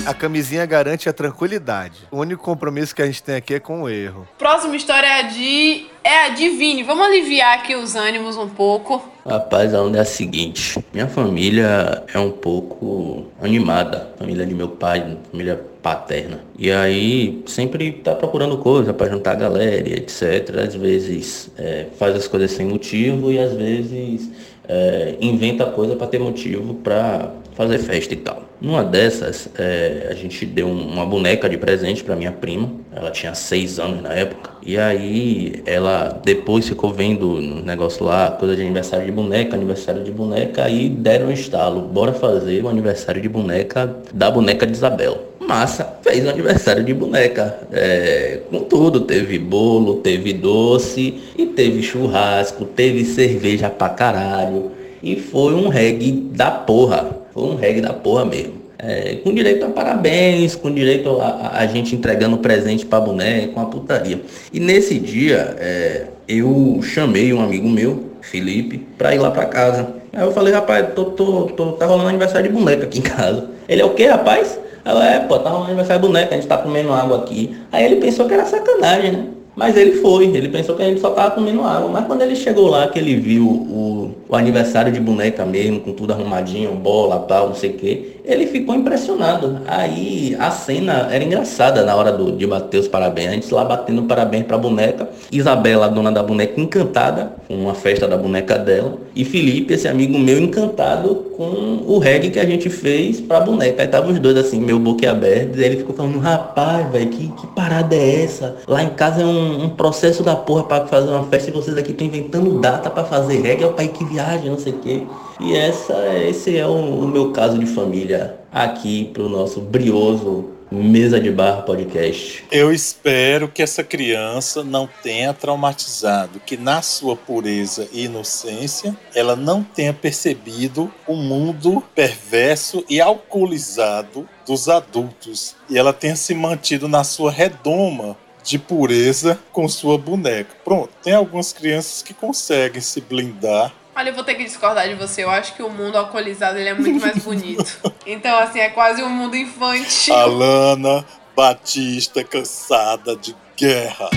A camisinha garante a tranquilidade. O único compromisso que a gente tem aqui é com o erro. Próxima história é a de. É a de Vini. Vamos aliviar aqui os ânimos um pouco. Rapaz, a onda é a seguinte. Minha família é um pouco animada. Família de meu pai, família paterna. E aí sempre tá procurando coisa pra juntar a galera etc. Às vezes é, faz as coisas sem motivo e às vezes é, inventa coisa pra ter motivo pra fazer festa e tal. Numa dessas, é, a gente deu um- uma boneca de presente pra minha prima. Ela tinha seis anos na época. E aí ela depois ficou vendo um negócio lá, coisa de aniversário de boneca, aniversário de boneca, aí deram um estalo. Bora fazer o aniversário de boneca da boneca de Isabel. Massa, fez um aniversário de boneca. É, com tudo, teve bolo, teve doce, e teve churrasco, teve cerveja pra caralho. E foi um reggae da porra. Foi um reggae da porra mesmo. É, com direito a parabéns, com direito a, a- a gente entregando presente pra boneca, uma putaria. E nesse dia, é, eu chamei um amigo meu, Felipe, pra ir lá pra casa. Aí eu falei, rapaz, tô, tô, tô, tá rolando aniversário de boneca aqui em casa. Ele é o quê, rapaz? Eu, é, pô, tá rolando aniversário de boneca, a gente tá comendo água aqui. Aí ele pensou que era sacanagem, né? Mas ele foi, ele pensou que a gente só tava comendo água. Mas quando ele chegou lá, que ele viu o, o aniversário de boneca mesmo, com tudo arrumadinho, bola, tal, não sei o quê, ele ficou impressionado. Aí a cena era engraçada na hora do, de bater os parabéns. A gente lá batendo parabéns pra boneca. Isabela, a dona da boneca, encantada com a festa da boneca dela. E Felipe, esse amigo meu, encantado com o reggae que a gente fez pra boneca. Aí tava os dois assim, meu boca aberto. E ele ficou falando, rapaz, velho, que, que parada é essa? Lá em casa é um, um processo da porra pra fazer uma festa e vocês aqui estão inventando data pra fazer reggae. É o pai que viaja, não sei o quê. E essa, esse é o, o meu caso de família aqui pro nosso brioso Mesa de Barra Podcast. Eu espero que essa criança não tenha traumatizado, que na sua pureza e inocência ela não tenha percebido o mundo perverso e alcoolizado dos adultos e ela tenha se mantido na sua redoma de pureza com sua boneca. Pronto, tem algumas crianças que conseguem se blindar Olha, eu vou ter que discordar de você. Eu acho que o mundo alcoolizado ele é muito mais bonito. Então, assim, é quase um mundo infantil. Alana Batista cansada de guerra.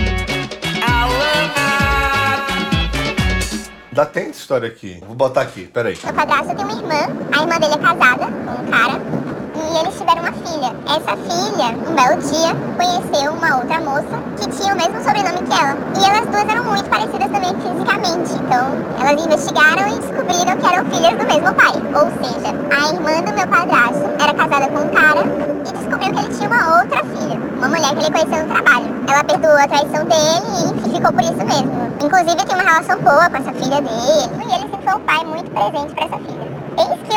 Ainda tem história aqui. Vou botar aqui, peraí. Meu padrasto tem uma irmã, a irmã dele é casada com um cara e eles tiveram uma filha. Essa filha, um belo dia, conheceu uma outra moça que tinha o mesmo sobrenome que ela. E elas duas eram muito parecidas também fisicamente. Então, elas investigaram e descobriram que eram filhas do mesmo pai. Ou seja, a irmã do meu padrasto era casada com um cara e descobriu que ele tinha uma outra filha, uma mulher que ele conheceu no trabalho. Ela perdoou a traição dele e ficou por isso mesmo. Inclusive, tem uma relação boa com essa filha dele. E ele sempre foi um pai muito presente para essa filha.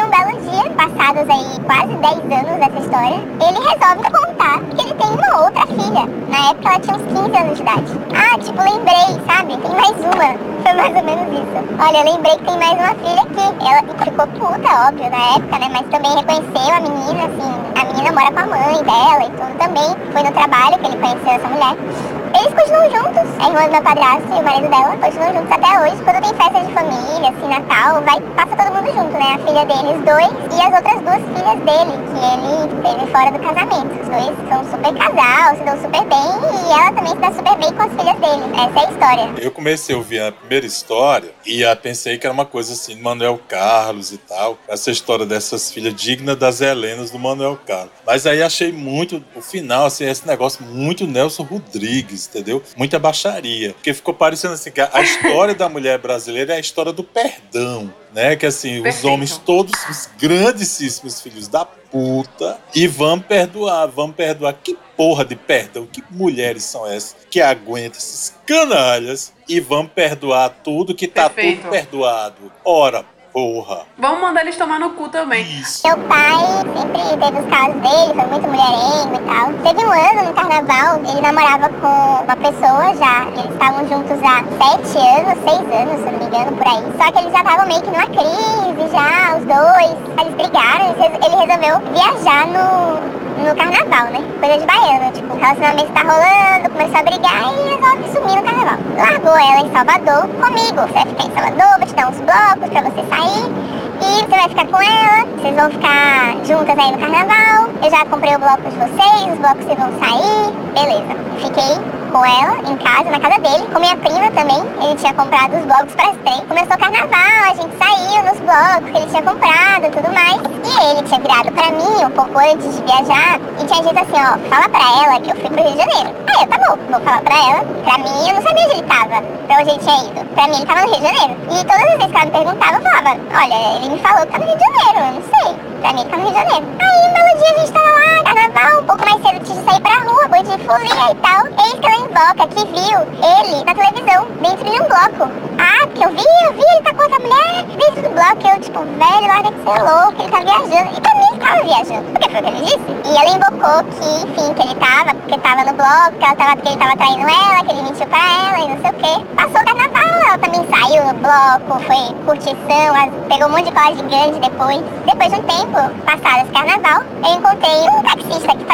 Um belo dia, passados aí quase 10 anos dessa história, ele resolve contar que ele tem uma outra filha. Na época ela tinha uns 15 anos de idade. Ah, tipo, lembrei, sabe? Tem mais uma. Foi mais ou menos isso. Olha, lembrei que tem mais uma filha aqui. Ela ficou puta, óbvio, na época, né? Mas também reconheceu a menina, assim. A menina mora com a mãe dela e tudo também. Foi no trabalho que ele conheceu essa mulher. Eles continuam juntos. A irmã do meu padrasto e o marido dela continuam juntos até hoje. Quando tem festa de família, assim, Natal, vai, passa todo mundo junto, né? A filha deles, dois, e as outras duas filhas dele, que ele teve fora do casamento. Os dois são super casal, se dão super bem, e ela também se dá super bem com as filhas dele. Essa é a história. Eu comecei a ouvir a primeira história e pensei que era uma coisa assim, Manuel Carlos e tal. Essa história dessas filhas dignas das Helenas do Manuel Carlos. Mas aí achei muito, o final, assim, esse negócio muito Nelson Rodrigues, entendeu? Muita baixaria. Porque ficou parecendo assim, que a história da mulher brasileira é a história do perdão. Né? Que assim, Perfeito. os homens todos, os grandíssimos filhos da puta, e vamos perdoar, vamos perdoar. Que porra de perdão, que mulheres são essas que aguentam esses canalhas e vamos perdoar tudo que tá Perfeito. tudo perdoado. Ora, porra. Vamos mandar eles tomar no cu também. Isso. Meu pai sempre teve os casos dele, foi muito mulherengo e tal. Teve um ano no carnaval, ele namorava com uma pessoa já. Eles estavam juntos há sete anos, seis anos, se eu não me engano, por aí. Só que eles já estavam meio que numa crise já, os dois. Eles brigaram, ele resolveu viajar no, no carnaval, né? Coisa de baiano, tipo, o relacionamento tá rolando, começou a brigar e resolve sumir no carnaval. Largou ela em Salvador comigo. Você vai ficar em Salvador, vou te dar uns blocos pra você sair. E você vai ficar com ela, vocês vão ficar juntas aí no carnaval. Eu já comprei o bloco de vocês, os blocos vocês vão sair. Beleza. Fiquei com ela em casa, na casa dele, com minha prima também. Ele tinha comprado os blocos para as três. Começou o carnaval, a gente saiu nos blocos que ele tinha comprado tudo mais. E ele tinha virado pra mim um pouco antes de viajar e tinha dito assim: ó, fala pra ela que eu fui pro Rio de Janeiro. Aí eu, tá bom, vou falar pra ela. Pra mim, eu não sabia onde ele tava, pra onde ele tinha ido. Pra mim, ele tava no Rio de Janeiro. E todas as vezes que ela me perguntava, eu falava: olha, ele me falou que tá no Rio de Janeiro, eu não sei. Pra mim, tá no Rio de Janeiro. Aí, um belo dia, a gente tava lá, carnaval, um pouco mais cedo, tinha de sair pra rua, boi de folia e tal. Eis que ela invoca que viu ele na televisão, dentro de um bloco. Ah, porque eu vi, eu vi, ele tá com outra mulher dentro do bloco. Eu, tipo, velho, larga de ser louco, ele tá viajando. E pra mim, tava viajando, porque foi o que ele disse. E ela invocou que, enfim, que ele tava, porque tava no bloco, que, ela tava, que ele tava traindo ela, que ele mentiu pra ela e não sei o quê. Passou o carnaval, ela também saiu no bloco, foi curtição, pegou um monte de cola gigante depois. Depois de um tempo, passado esse carnaval, eu encontrei um que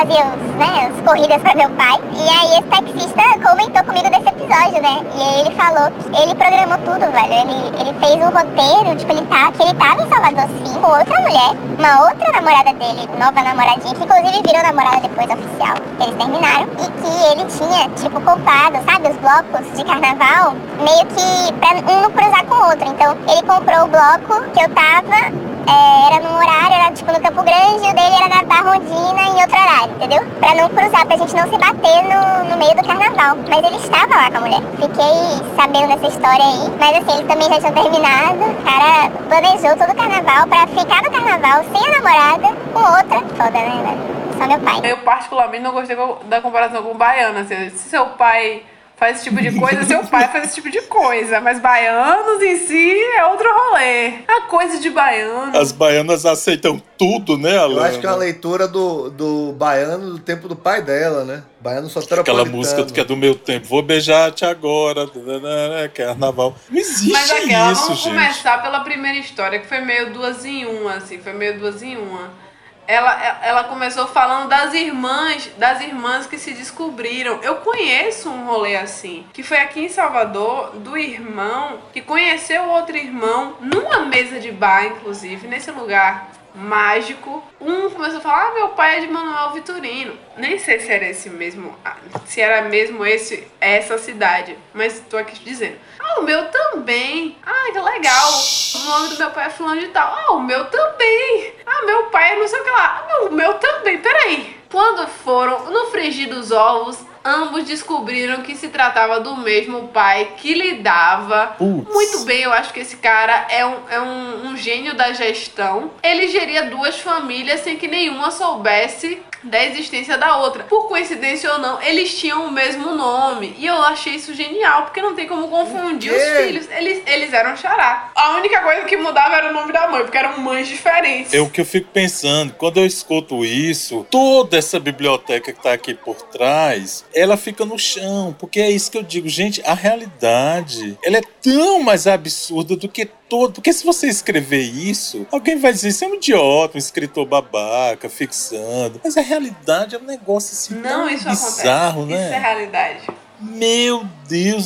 fazia os, né, as corridas pra meu pai. E aí esse taxista comentou comigo desse episódio, né? E aí ele falou ele programou tudo, velho. Ele, ele fez um roteiro, tipo, ele tá, que ele tava em Salvador sim, com outra mulher, uma outra namorada dele, nova namoradinha, que inclusive virou namorada depois oficial. Eles terminaram. E que ele tinha, tipo, comprado, sabe, os blocos de carnaval, meio que pra um não cruzar com o outro. Então, ele comprou o bloco que eu tava é, era num horário, era tipo no Campo Grande, o dele era na Barrondina em outro horário, entendeu? Pra não cruzar, pra gente não se bater no, no meio do carnaval. Mas ele estava lá com a mulher. Fiquei sabendo dessa história aí, mas assim, eles também já tinham terminado. O cara planejou todo o carnaval pra ficar no carnaval sem a namorada, com outra. Foda, né, velho? Só meu pai. Eu particularmente não gostei da comparação com o baiano. Assim, se seu pai faz esse tipo de coisa, seu pai faz esse tipo de coisa. Mas baianos em si é outro rolê. A coisa de baiano. As baianas aceitam tudo, né, Alan? Eu acho que é uma leitura do, do baiano do tempo do pai dela, né? Baiano só Aquela música que é do meu tempo. Vou beijar-te agora. né, Carnaval. Não existe Mas aquela, isso, vamos gente. começar pela primeira história, que foi meio duas em uma, assim, foi meio duas em uma. Ela, ela começou falando das irmãs, das irmãs que se descobriram. Eu conheço um rolê assim, que foi aqui em Salvador, do irmão que conheceu outro irmão numa mesa de bar, inclusive, nesse lugar mágico. Um começou a falar: "Ah, meu pai é de Manuel Vitorino". Nem sei se era esse mesmo, ah, se era mesmo esse essa cidade, mas tô aqui te dizendo. Ah, o meu também. Ah, que legal. O nome do meu pai é fulano de tal. Ah, o meu também. Ah, meu pai não sei o que lá. Ah, o meu também. Peraí. Quando foram no frigir dos ovos, ambos descobriram que se tratava do mesmo pai que lidava muito bem. Eu acho que esse cara é, um, é um, um gênio da gestão. Ele geria duas famílias sem que nenhuma soubesse da existência da outra. Por coincidência ou não, eles tinham o mesmo nome. E eu achei isso genial, porque não tem como confundir os filhos. Eles, eles eram xará. A única coisa que mudava era o nome da mãe, porque eram mães diferentes. É o que eu fico pensando, quando eu escuto isso, toda essa biblioteca que tá aqui por trás, ela fica no chão, porque é isso que eu digo, gente, a realidade, ela é tão mais absurda do que todo, porque se você escrever isso, alguém vai dizer, isso é um idiota, um escritor babaca, fixando, mas a realidade é um negócio assim Não, isso bizarro, acontece. né? Isso é realidade. Meu Deus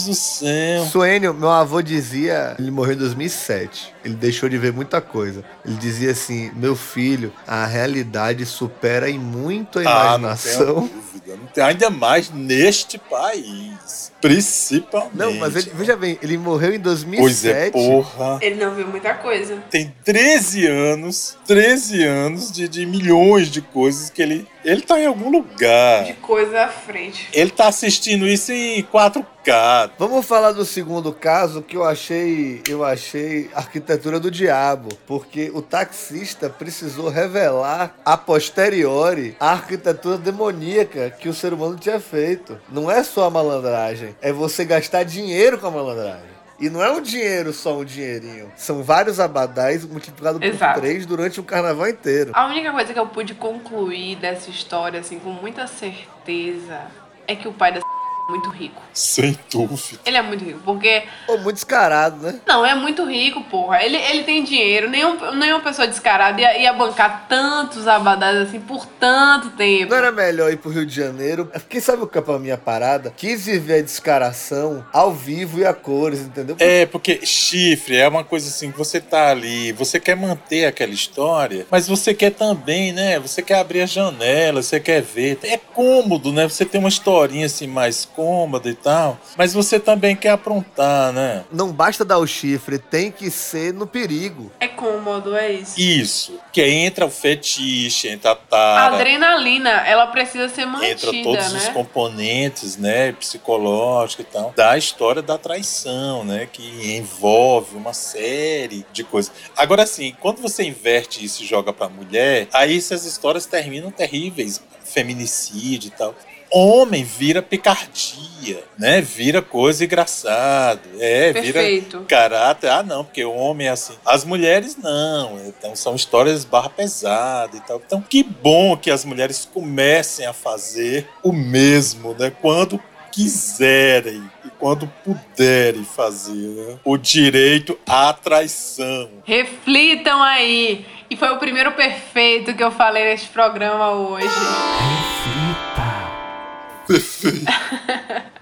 do céu. Suênio, meu avô dizia, ele morreu em 2007. Ele deixou de ver muita coisa. Ele dizia assim: Meu filho, a realidade supera em muito a Ah, não tenho imaginação. dúvida. Não tem, ainda mais neste país. Principalmente. Não, mas ele, veja bem, ele morreu em Pois 2007. é, porra. Ele não viu muita coisa. Tem 13 anos, 13 anos de, de milhões de coisas que ele. Ele tá em algum lugar. De coisa à frente. Ele tá assistindo isso em 4K. Vamos falar do segundo caso que eu achei, eu achei arquitetura do diabo, porque o taxista precisou revelar a posteriori a arquitetura demoníaca que o ser humano tinha feito. Não é só a malandragem, é você gastar dinheiro com a malandragem. E não é um dinheiro só um dinheirinho. São vários abadás multiplicados por três durante o carnaval inteiro. A única coisa que eu pude concluir dessa história, assim, com muita certeza, é que o pai da muito rico. Sem dúvida. Ele é muito rico, porque. Pô, muito descarado, né? Não, é muito rico, porra. Ele, ele tem dinheiro. Nenhum, nenhuma pessoa descarada ia, ia bancar tantos abadás assim por tanto tempo. Não era melhor ir pro Rio de Janeiro? Quem sabe o que é pra minha parada? Quis viver a descaração ao vivo e a cores, entendeu? É, porque chifre é uma coisa assim que você tá ali, você quer manter aquela história, mas você quer também, né? Você quer abrir a janela, você quer ver. É cômodo, né? Você tem uma historinha assim mais cômoda e tal, mas você também quer aprontar, né? Não basta dar o chifre, tem que ser no perigo. É cômodo, é isso. Isso. Que entra o fetiche, entra a A tara, adrenalina, ela precisa ser entra mantida, todos os né? componentes, né, psicológicos e tal, da história da traição, né, que envolve uma série de coisas. Agora, assim, quando você inverte isso e joga pra mulher, aí essas histórias terminam terríveis, feminicídio e tal. Homem vira picardia, né? Vira coisa engraçada. É, vira Perfeito. caráter. Ah, não, porque o homem é assim. As mulheres não. Então são histórias barra pesada e tal. Então, que bom que as mulheres comecem a fazer o mesmo, né? Quando quiserem e quando puderem fazer né? o direito à traição. Reflitam aí. E foi o primeiro perfeito que eu falei neste programa hoje.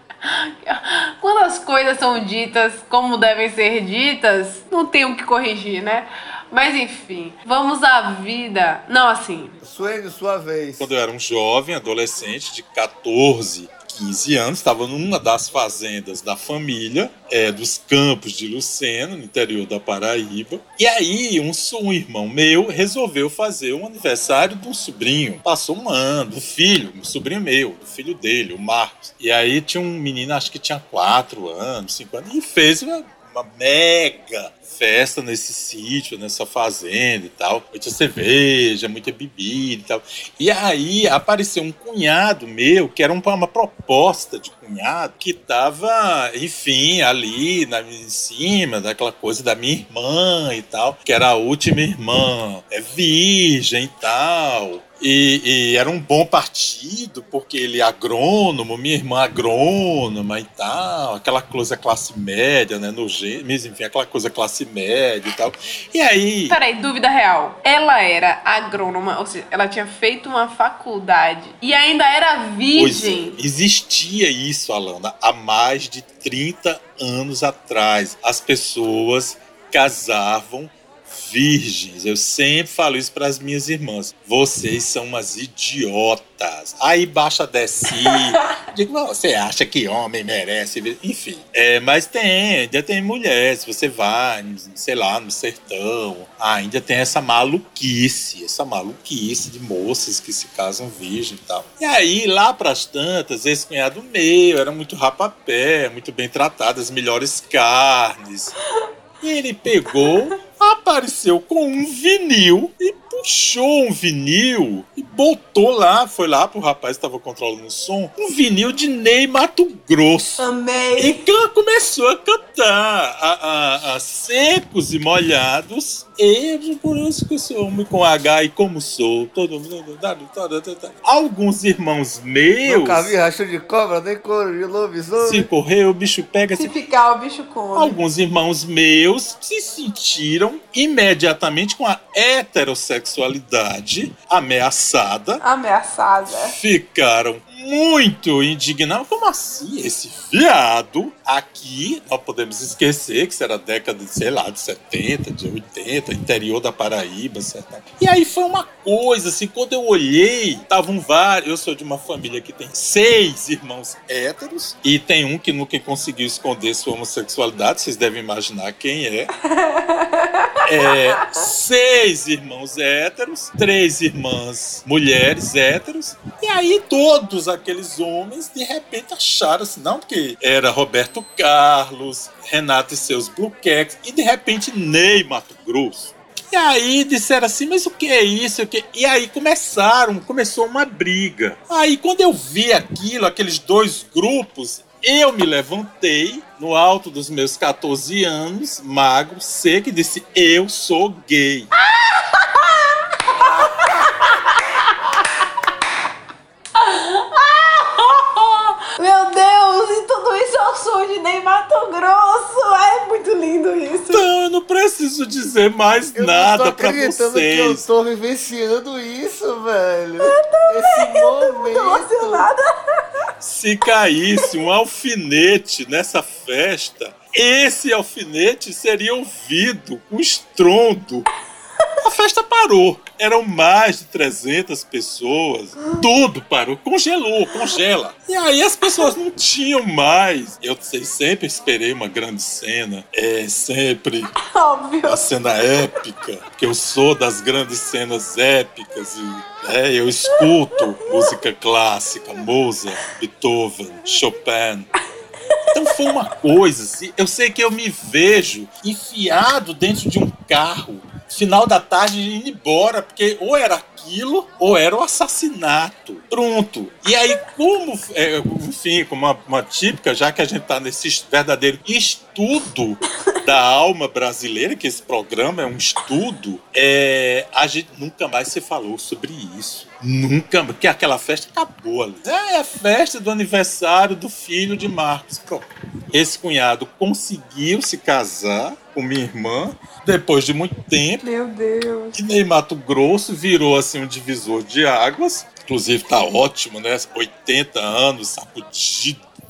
Quando as coisas são ditas como devem ser ditas, não tem o que corrigir, né? Mas enfim, vamos à vida. Não, assim, Suene, sua vez. Quando eu era um jovem, adolescente de 14, 15 anos, estava numa das fazendas da família, é, dos campos de Lucena, no interior da Paraíba. E aí, um, um irmão meu resolveu fazer um aniversário de um sobrinho. Passou um ano, do filho, um sobrinho meu, do filho dele, o Marcos. E aí tinha um menino, acho que tinha 4 anos, 5 anos, e fez uma uma mega festa nesse sítio, nessa fazenda e tal. Muita cerveja, muita bebida e tal. E aí apareceu um cunhado meu, que era uma proposta de cunhado, que tava, enfim, ali na, em cima daquela coisa da minha irmã e tal, que era a última irmã, é virgem e tal. E, e, era um bom partido, porque ele é agrônomo, minha irmã é agrônoma e tal, aquela coisa classe média, né? No mas enfim, aquela coisa classe média e tal. E aí. Peraí, dúvida real. Ela era agrônoma, ou seja, ela tinha feito uma faculdade e ainda era virgem. Pois é, existia isso, Alana, há mais de 30 anos atrás. As pessoas casavam virgens. Eu sempre falo isso para as minhas irmãs. Vocês são umas idiotas. Aí baixa desce. Digo, você acha que homem merece? Enfim. É, mas tem, ainda tem mulheres. Você vai, sei lá, no sertão. Ainda tem essa maluquice, essa maluquice de moças que se casam virgem e tal. E aí, lá pras tantas, esse cunhado meu era muito rapapé, muito bem tratado, as melhores carnes. E ele pegou apareceu com um vinil e puxou um vinil e botou lá, foi lá pro rapaz que tava controlando o som, um vinil de Ney Mato Grosso. Amei. E começou a cantar a, a, a secos e molhados. E por isso que eu sou homem com H e como sou. Todo mundo. Alguns irmãos meus. Nunca vi racho de cobra, nem couro de lobisomem. Se correr, o bicho pega. Se, se ficar, o bicho come. Alguns irmãos meus se sentiram imediatamente com a heterossexualidade ameaçada. Ameaçada. Ficaram muito indignado. Como assim? Esse viado aqui, não podemos esquecer que isso era década de, sei lá, de 70, de 80, interior da Paraíba, certo? E aí foi uma coisa, assim, quando eu olhei, estavam vários. Eu sou de uma família que tem seis irmãos héteros e tem um que nunca conseguiu esconder sua homossexualidade, vocês devem imaginar quem é. É, seis irmãos héteros, três irmãs mulheres héteros, e aí todos aqueles homens de repente acharam assim, não, porque era Roberto Carlos, Renato e seus Blue e de repente Ney Mato Grosso. E aí disseram assim, mas o que é isso? Que? E aí começaram, começou uma briga. Aí quando eu vi aquilo, aqueles dois grupos, eu me levantei no alto dos meus 14 anos, magro, seco, e disse: Eu sou gay. Meu Deus, e tudo isso é o som de Ney Mato Grosso. É muito lindo isso. Então, eu não preciso dizer mais Eu nada não pra acreditando que eu vocês. tô vivenciando isso, velho. Esse Tô momento. emocionada. Se caísse um alfinete nessa festa, esse alfinete seria ouvido com estrondo. A festa parou. Eram mais de 300 pessoas. Tudo parou. Congelou, congela. E aí as pessoas não tinham mais. Eu sei, sempre esperei uma grande cena. É sempre Óbvio. uma cena épica. Porque eu sou das grandes cenas épicas. E é, eu escuto música clássica, Mozart, Beethoven, Chopin. Então foi uma coisa assim. Eu sei que eu me vejo enfiado dentro de um carro, final da tarde, indo embora, porque ou era aquilo ou era o assassinato. Pronto. E aí, como, é, enfim, como uma, uma típica, já que a gente tá nesse verdadeiro estudo da alma brasileira, que esse programa é um estudo, é, a gente nunca mais se falou sobre isso. Nunca, porque aquela festa acabou ali. É a festa do aniversário do filho de Marcos. Pronto. Esse cunhado conseguiu se casar com minha irmã depois de muito tempo. Meu Deus. E Ney Mato Grosso virou assim um divisor de águas. Inclusive tá ótimo, né? 80 anos,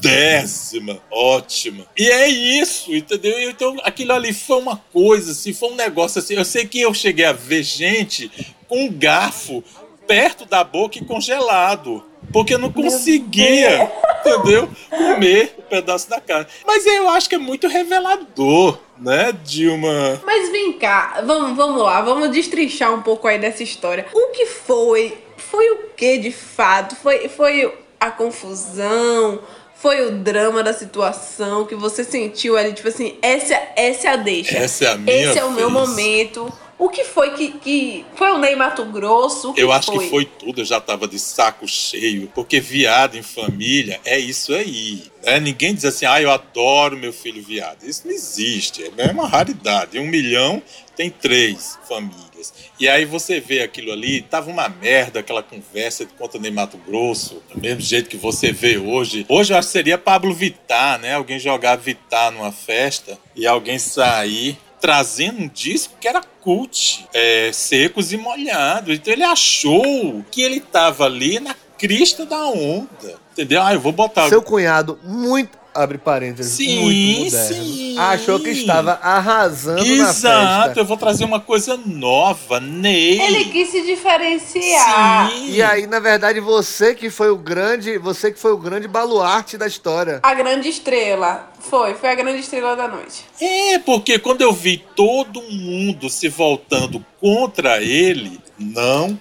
sacudidésima, ótima. E é isso, entendeu? Então aquilo ali foi uma coisa, assim, foi um negócio assim. Eu sei que eu cheguei a ver gente com um garfo perto da boca e congelado. Porque eu não conseguia, entendeu? Comer o pedaço da carne. Mas eu acho que é muito revelador, né? De uma. Mas vem cá, vamos, vamos lá, vamos destrinchar um pouco aí dessa história. O que foi? Foi o que de fato? Foi, foi a confusão? Foi o drama da situação que você sentiu ali, tipo assim, essa, essa é a deixa. Essa é a minha Esse é o meu momento. O que foi que, que foi o Ney Mato Grosso? Eu acho foi? que foi tudo, eu já tava de saco cheio, porque viado em família é isso aí. Né? Ninguém diz assim, ah, eu adoro meu filho viado. Isso não existe, é uma raridade. Em um milhão tem três famílias. E aí você vê aquilo ali, tava uma merda aquela conversa de conta Ney Mato Grosso, do mesmo jeito que você vê hoje. Hoje eu acho que seria Pablo Vittar, né? Alguém jogar Vittar numa festa e alguém sair trazendo um disco que era cult, é, secos e molhados. Então ele achou que ele tava ali na crista da onda. Entendeu? Ah, eu vou botar. Seu cunhado, muito. Abre parênteses, Sim, muito moderno. sim. Achou que estava arrasando na Exato, festa. eu vou trazer uma coisa nova, Ney. Ele quis se diferenciar. Sim. E aí, na verdade, você que foi o grande, você que foi o grande baluarte da história. A grande estrela. Foi, foi a grande estrela da noite. É, porque quando eu vi todo mundo se voltando contra ele, não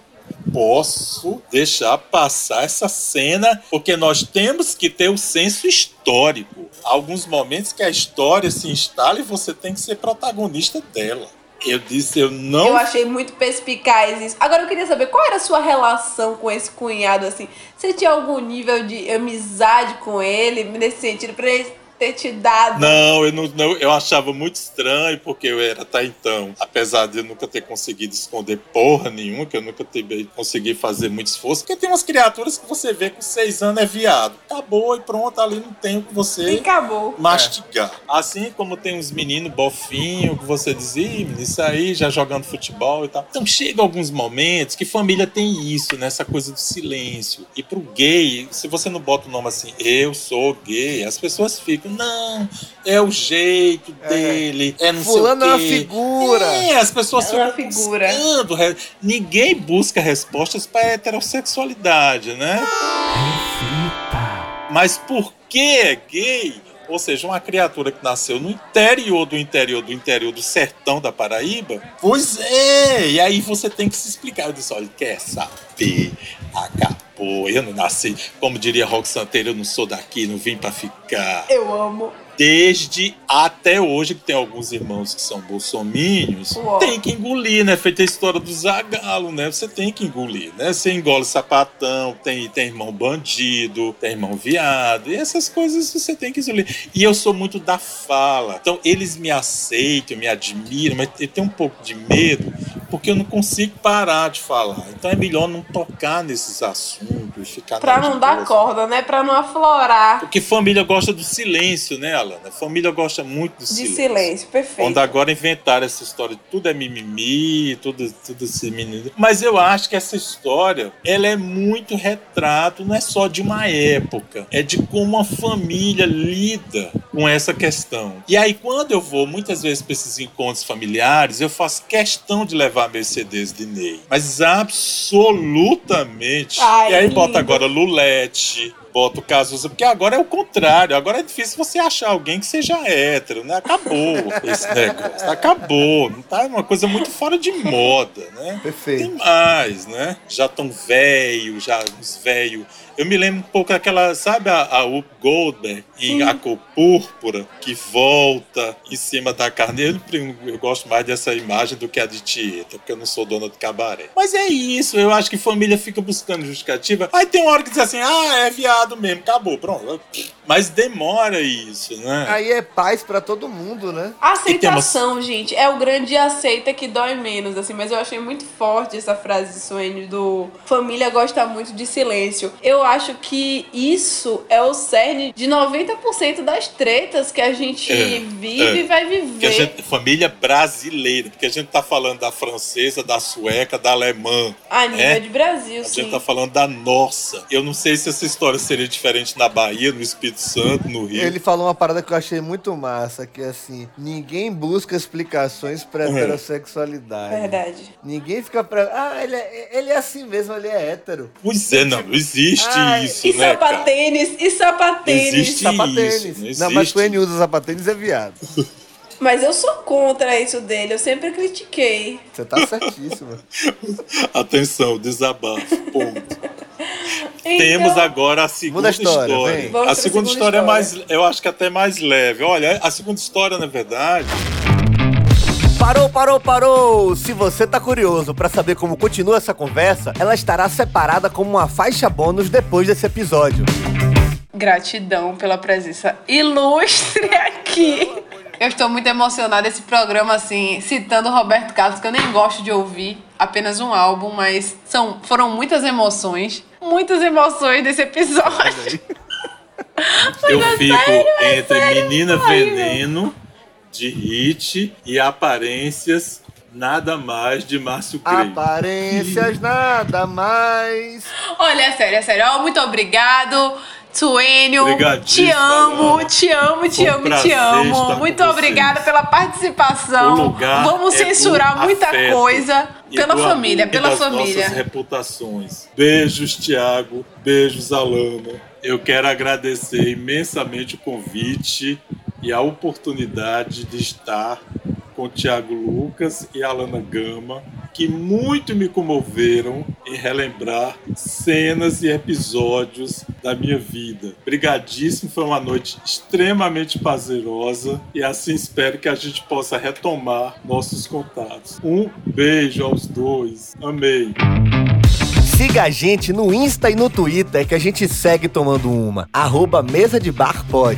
posso deixar passar essa cena, porque nós temos que ter o senso histórico. Alguns momentos que a história se instala e você tem que ser protagonista dela. Eu disse, eu não Eu achei muito perspicaz isso. Agora eu queria saber qual era a sua relação com esse cunhado, assim. Você tinha algum nível de amizade com ele, nesse sentido, pra ele ter te dado. Não, eu não, não- eu achava muito estranho, porque eu era até então, apesar de eu nunca ter conseguido esconder porra nenhuma, que eu nunca ter, consegui fazer muito esforço, porque tem umas criaturas que você vê com seis anos é viado. Acabou e pronto, ali não tem o que E você acabou. mastigar. Assim como tem uns meninos bofinhos que você diz, isso aí, já jogando futebol e tal. Então chega alguns momentos que família tem isso, né? Essa coisa do silêncio. E pro gay, se você não bota o nome assim, eu sou gay, as pessoas ficam, não, é o jeito dele, é, não Fulano é sei uma o quê. figura. É, as pessoas É uma ficam figura. buscando Ninguém busca respostas para heterossexualidade, né? Mas por que é gay? Ou seja, uma criatura que nasceu no interior do interior do interior do sertão da Paraíba? Pois é! E aí você tem que se explicar. Eu disse: olha, quer saber? Acabou. Eu não nasci. Como diria Rock Santeiro, eu não sou daqui, não vim pra ficar Eu amo. Desde até hoje, que tem alguns irmãos que são bolsominions, Uó. tem que engolir, né? Feita a história do Zagalo, né? Você tem que engolir, né? Você engole sapatão, tem, tem irmão bandido, tem irmão viado, e essas coisas você tem que engolir. E eu sou muito da fala. Então, eles me aceitam, me admiram, mas eu tenho um pouco de medo, porque eu não consigo parar de falar. Então, é melhor não tocar nesses assuntos, ficar Pra não dar boa. corda, né? Pra não aflorar. Porque família gosta do silêncio, né, Alana? Família gosta muito do De silêncio. silêncio, perfeito. Quando agora inventaram essa história de tudo é mimimi, tudo, tudo esse menino. Mas eu acho que essa história, ela é muito retrato, não é só de uma época, é de como uma família lida com essa questão. E aí, quando eu vou muitas vezes para esses encontros familiares, eu faço questão de levar meus CDs de Ney. Mas absolutamente. Ai, e aí lindo. bota agora Lulete, bota o Cazuza, porque agora é o contrário. Agora é difícil você achar alguém que seja hétero, né? Acabou esse negócio. Acabou. Não tá uma coisa muito fora de moda, né? Perfeito. Tem mais, né? Já tão velho, já uns velho. Eu me lembro um pouco daquela, sabe a, a Whoop Goldberg em A Cor Púrpura, que volta em cima da carne. Eu, eu gosto mais dessa imagem do que a de Tieta, porque eu não sou dona de cabaré. Mas é isso, eu acho que família fica buscando justificativa. Aí tem uma hora que diz assim, ah, é viado mesmo, acabou, pronto. Mas demora isso, né? Aí é paz pra todo mundo, né? Aceitação, gente, é o grande aceita que dói menos, assim, mas eu achei muito forte essa frase de Suene do família gosta muito de silêncio. Eu acho que isso é o cerne de 90% das tretas que a gente É, vive é. e vai Porque viver. a gente, família brasileira, porque a gente tá falando da francesa, da sueca, da alemã. A nível é? de Brasil, A sim. gente tá falando da nossa. Eu não sei se essa história seria diferente na Bahia, no Espírito Santo, no Rio. Ele falou uma parada que eu achei muito massa, que é assim, ninguém busca explicações pra Uhum. heterossexualidade. Verdade. Ninguém fica pra. Ah, ele é, ele é assim mesmo, ele é hétero. Pois é, não, não existe isso, E né, cara? sapatênis, e sapatênis. Existe Sapatênis. isso, não Não, mas o N usa sapatênis é viado. Mas eu sou contra isso dele, eu sempre critiquei. Você tá certíssimo. Atenção, desabafo, ponto. Temos agora a segunda história, história. A segunda segunda história é história. mais, eu acho que até mais leve. Olha, a segunda história, na verdade, Parou, parou, parou! Se você tá curioso pra saber como continua essa conversa, ela estará separada como uma faixa bônus depois desse episódio. Gratidão pela presença ilustre aqui. Eu estou muito emocionada esse programa, assim, citando o Roberto Carlos, que eu nem gosto de ouvir, apenas um álbum, mas são, foram muitas emoções, muitas emoções desse episódio. eu é fico sério, é entre sério, Menina horrível. Veneno, de Hit, e Aparências, Nada Mais, de Márcio Crei. Aparências nada mais. Olha, é sério, é sério. Muito obrigado. Tuênio, te amo, Alana. te amo, te Foi um amo, te amo. Muito obrigada pela participação. Vamos é censurar muita afeto coisa pela família, pela das família. nossas reputações. Beijos, Tiago. Beijos, Alana. Eu quero agradecer imensamente o convite e a oportunidade de estar com Tiago Lucas e Alana Gama, que muito me comoveram em relembrar cenas e episódios da minha vida. Brigadíssimo, foi uma noite extremamente prazerosa e assim espero que a gente possa retomar nossos contatos. Um beijo aos dois. Amei. Siga a gente no Insta e no Twitter que a gente segue tomando uma. Arroba Mesa de Bar Pod.